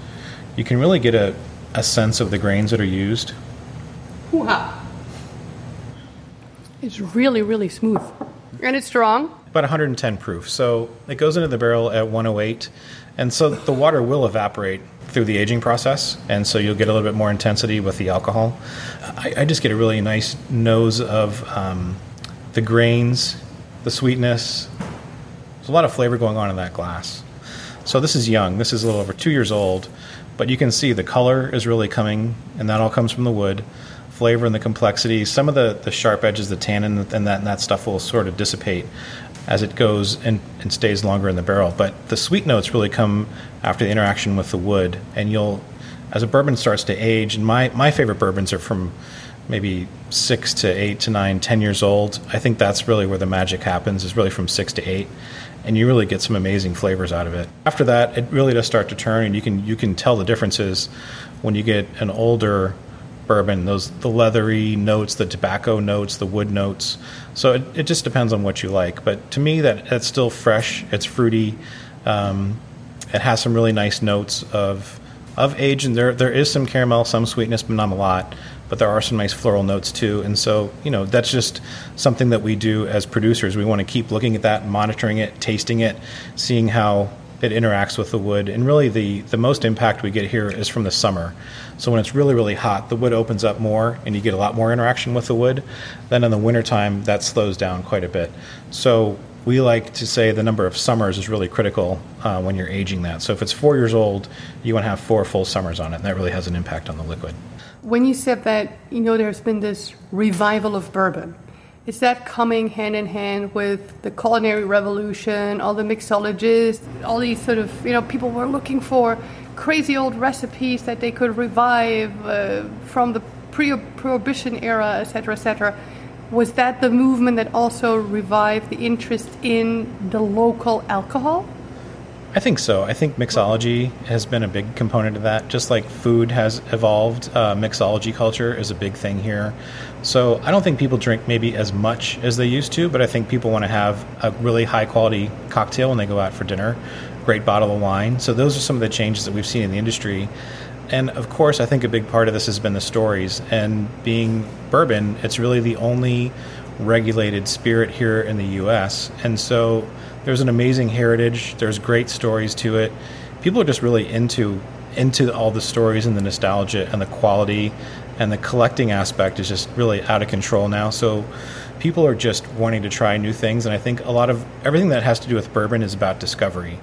you can really get a, a sense of the grains that are used. Hoo-ha. It's really, really smooth. And it's strong. About 110 proof. So it goes into the barrel at 108. And so the water will evaporate through the aging process. And so you'll get a little bit more intensity with the alcohol. I, I just get a really nice nose of um, the grains, the sweetness. There's a lot of flavor going on in that glass. So this is young. This is a little over two years old. But you can see the color is really coming, and that all comes from the wood flavor and the complexity. Some of the, the sharp edges, the tannin, and that, and that stuff will sort of dissipate as it goes and, and stays longer in the barrel. But the sweet notes really come after the interaction with the wood. And you'll, as a bourbon starts to age, and my, my favorite bourbons are from maybe six to eight to nine, ten years old. I think that's really where the magic happens, is really from six to eight. And you really get some amazing flavors out of it. After that, it really does start to turn, and you can you can tell the differences when you get an older bourbon, those the leathery notes, the tobacco notes, the wood notes. So it, it just depends on what you like. But to me, that that's still fresh. It's fruity. Um, it has some really nice notes of of age, and there there is some caramel, some sweetness, but not a lot. But there are some nice floral notes too. And so you know that's just something that we do as producers. We want to keep looking at that, monitoring it, tasting it, seeing how it interacts with the wood. And really, the, the most impact we get here is from the summer. So when it's really, really hot, the wood opens up more and you get a lot more interaction with the wood. Then in the wintertime, that slows down quite a bit. So we like to say the number of summers is really critical uh, when you're aging that. So if it's four years old, you want to have four full summers on it, and that really has an impact on the liquid. When you said that, you know, there's been this revival of bourbon, is that coming hand in hand with the culinary revolution, all the mixologists, all these sort of, you know, people were looking for crazy old recipes that they could revive uh, from the pre-prohibition era, etc., etc. Was that the movement that also revived the interest in the local alcohol? I think so. I think mixology has been a big component of that. Just like food has evolved, uh, mixology culture is a big thing here. So I don't think people drink maybe as much as they used to, but I think people want to have a really high quality cocktail when they go out for dinner, great bottle of wine. So those are some of the changes that we've seen in the industry. And of course, I think a big part of this has been the stories. And being bourbon, it's really the only regulated spirit here in the U.S. And so there's an amazing heritage. There's great stories to it. People are just really into into all the stories and the nostalgia and the quality and the collecting aspect is just really out of control now. So people are just wanting to try new things and I think a lot of everything that has to do with bourbon is about discovery.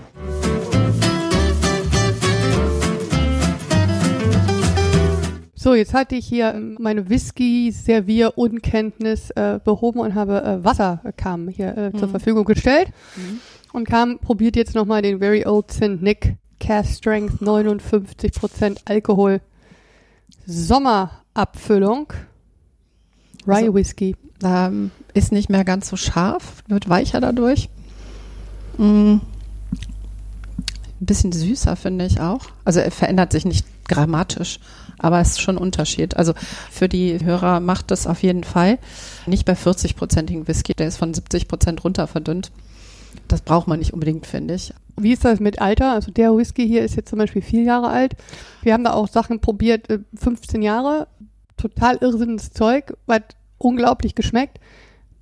So jetzt hatte ich hier meine Whisky-Servier-Unkenntnis äh, behoben und habe äh, Wasser äh, kam hier äh, zur Mhm. Verfügung gestellt Mhm. und kam, probiert jetzt nochmal den Very Old St. Nick Cast Strength 59% Alkohol Sommerabfüllung Rye Also- Whisky. Ähm, ist nicht mehr ganz so scharf, wird weicher dadurch. Mm. Ein bisschen süßer, finde ich auch. Also er verändert sich nicht grammatisch, aber es ist schon ein Unterschied. Also für die Hörer macht das auf jeden Fall. Nicht bei 40-prozentigen Whisky, der ist von 70 Prozent runter verdünnt. Das braucht man nicht unbedingt, finde ich. Wie ist das mit Alter? Also der Whisky hier ist jetzt zum Beispiel vier Jahre alt. Wir haben da auch Sachen probiert, äh, 15 Jahre. Total irrsinniges Zeug, was unglaublich geschmeckt.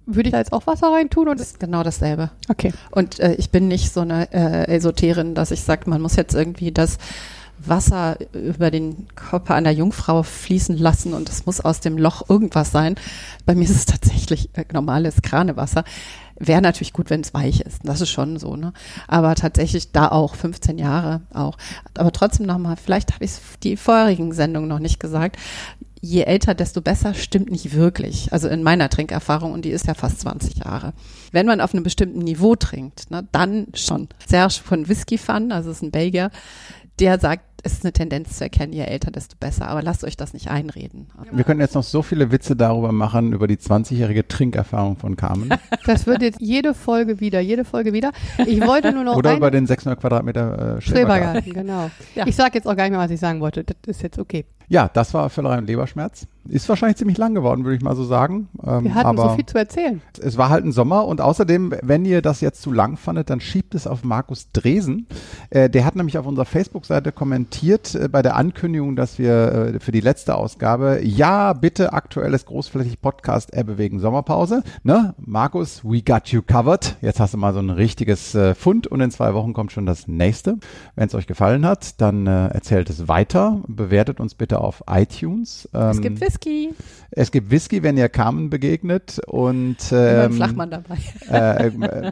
Würde ich da jetzt auch Wasser reintun? Und Das ist genau dasselbe. okay. Und äh, ich bin nicht so eine äh, Esoterin, dass ich sage, man muss jetzt irgendwie das Wasser über den Körper einer Jungfrau fließen lassen und es muss aus dem Loch irgendwas sein. Bei mir ist es tatsächlich äh, normales Kranewasser. Wäre natürlich gut, wenn es weich ist. Das ist schon so, ne? Aber tatsächlich da auch 15 Jahre auch. Aber trotzdem nochmal, vielleicht habe ich die vorherigen Sendungen noch nicht gesagt. Je älter, desto besser stimmt nicht wirklich. Also in meiner Trinkerfahrung, und die ist ja fast 20 Jahre. Wenn man auf einem bestimmten Niveau trinkt, ne, dann schon. Serge von Whisky Fun, also ist ein Belgier, der sagt, ist eine Tendenz zu erkennen, je älter, desto besser. Aber lasst euch das nicht einreden. Wir können jetzt noch so viele Witze darüber machen, über die 20-jährige Trinkerfahrung von Carmen. Das wird jetzt jede Folge wieder, jede Folge wieder. Ich wollte nur noch Oder über den 600 Quadratmeter äh, Schrebergarten. Schrebergarten, genau. Ja. Ich sage jetzt auch gar nicht mehr, was ich sagen wollte. Das ist jetzt okay. Ja, das war Völlerei und Leberschmerz. Ist wahrscheinlich ziemlich lang geworden, würde ich mal so sagen. Ähm, Wir hatten so viel zu erzählen. es war halt ein Sommer und außerdem, wenn ihr das jetzt zu lang fandet, dann schiebt es auf Markus Dresen. Äh, der hat nämlich auf unserer Facebook-Seite kommentiert äh, bei der Ankündigung, dass wir äh, für die letzte Ausgabe, ja, bitte aktuelles großflächig Podcast Ebbe wegen Sommerpause. Ne? Markus, we got you covered. Jetzt hast du mal so ein richtiges äh, Fund und in zwei Wochen kommt schon das nächste. Wenn es euch gefallen hat, dann äh, erzählt es weiter. Bewertet uns bitte auf iTunes. Es Ähm, gibt Whisky, es gibt Whisky, wenn ihr Carmen begegnet und ähm, Flachmann dabei. äh, äh,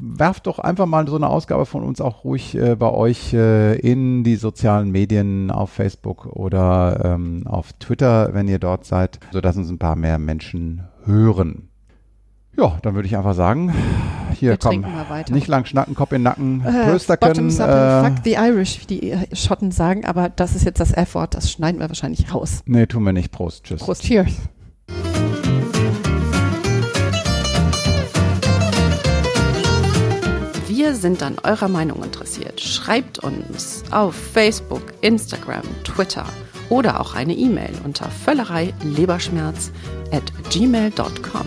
werft doch einfach mal so eine Ausgabe von uns auch ruhig äh, bei euch äh, in die sozialen Medien auf Facebook oder ähm, auf Twitter, wenn ihr dort seid, sodass uns ein paar mehr Menschen hören. Ja, dann würde ich einfach sagen, hier Wir komm, trinken mal weiter. nicht lang schnacken, Kopf in den Nacken, Äh, Prösterken. Bottoms up Äh, and fuck the Irish, wie die äh, Schotten sagen, aber das ist jetzt das F-Wort, das schneiden wir wahrscheinlich raus. nee, tun wir nicht. Prost, tschüss. Prost. Cheers. Wir sind an eurer Meinung interessiert. Schreibt uns auf Facebook, Instagram, Twitter oder auch eine E-Mail unter völlerei leberschmerz at gmail.com.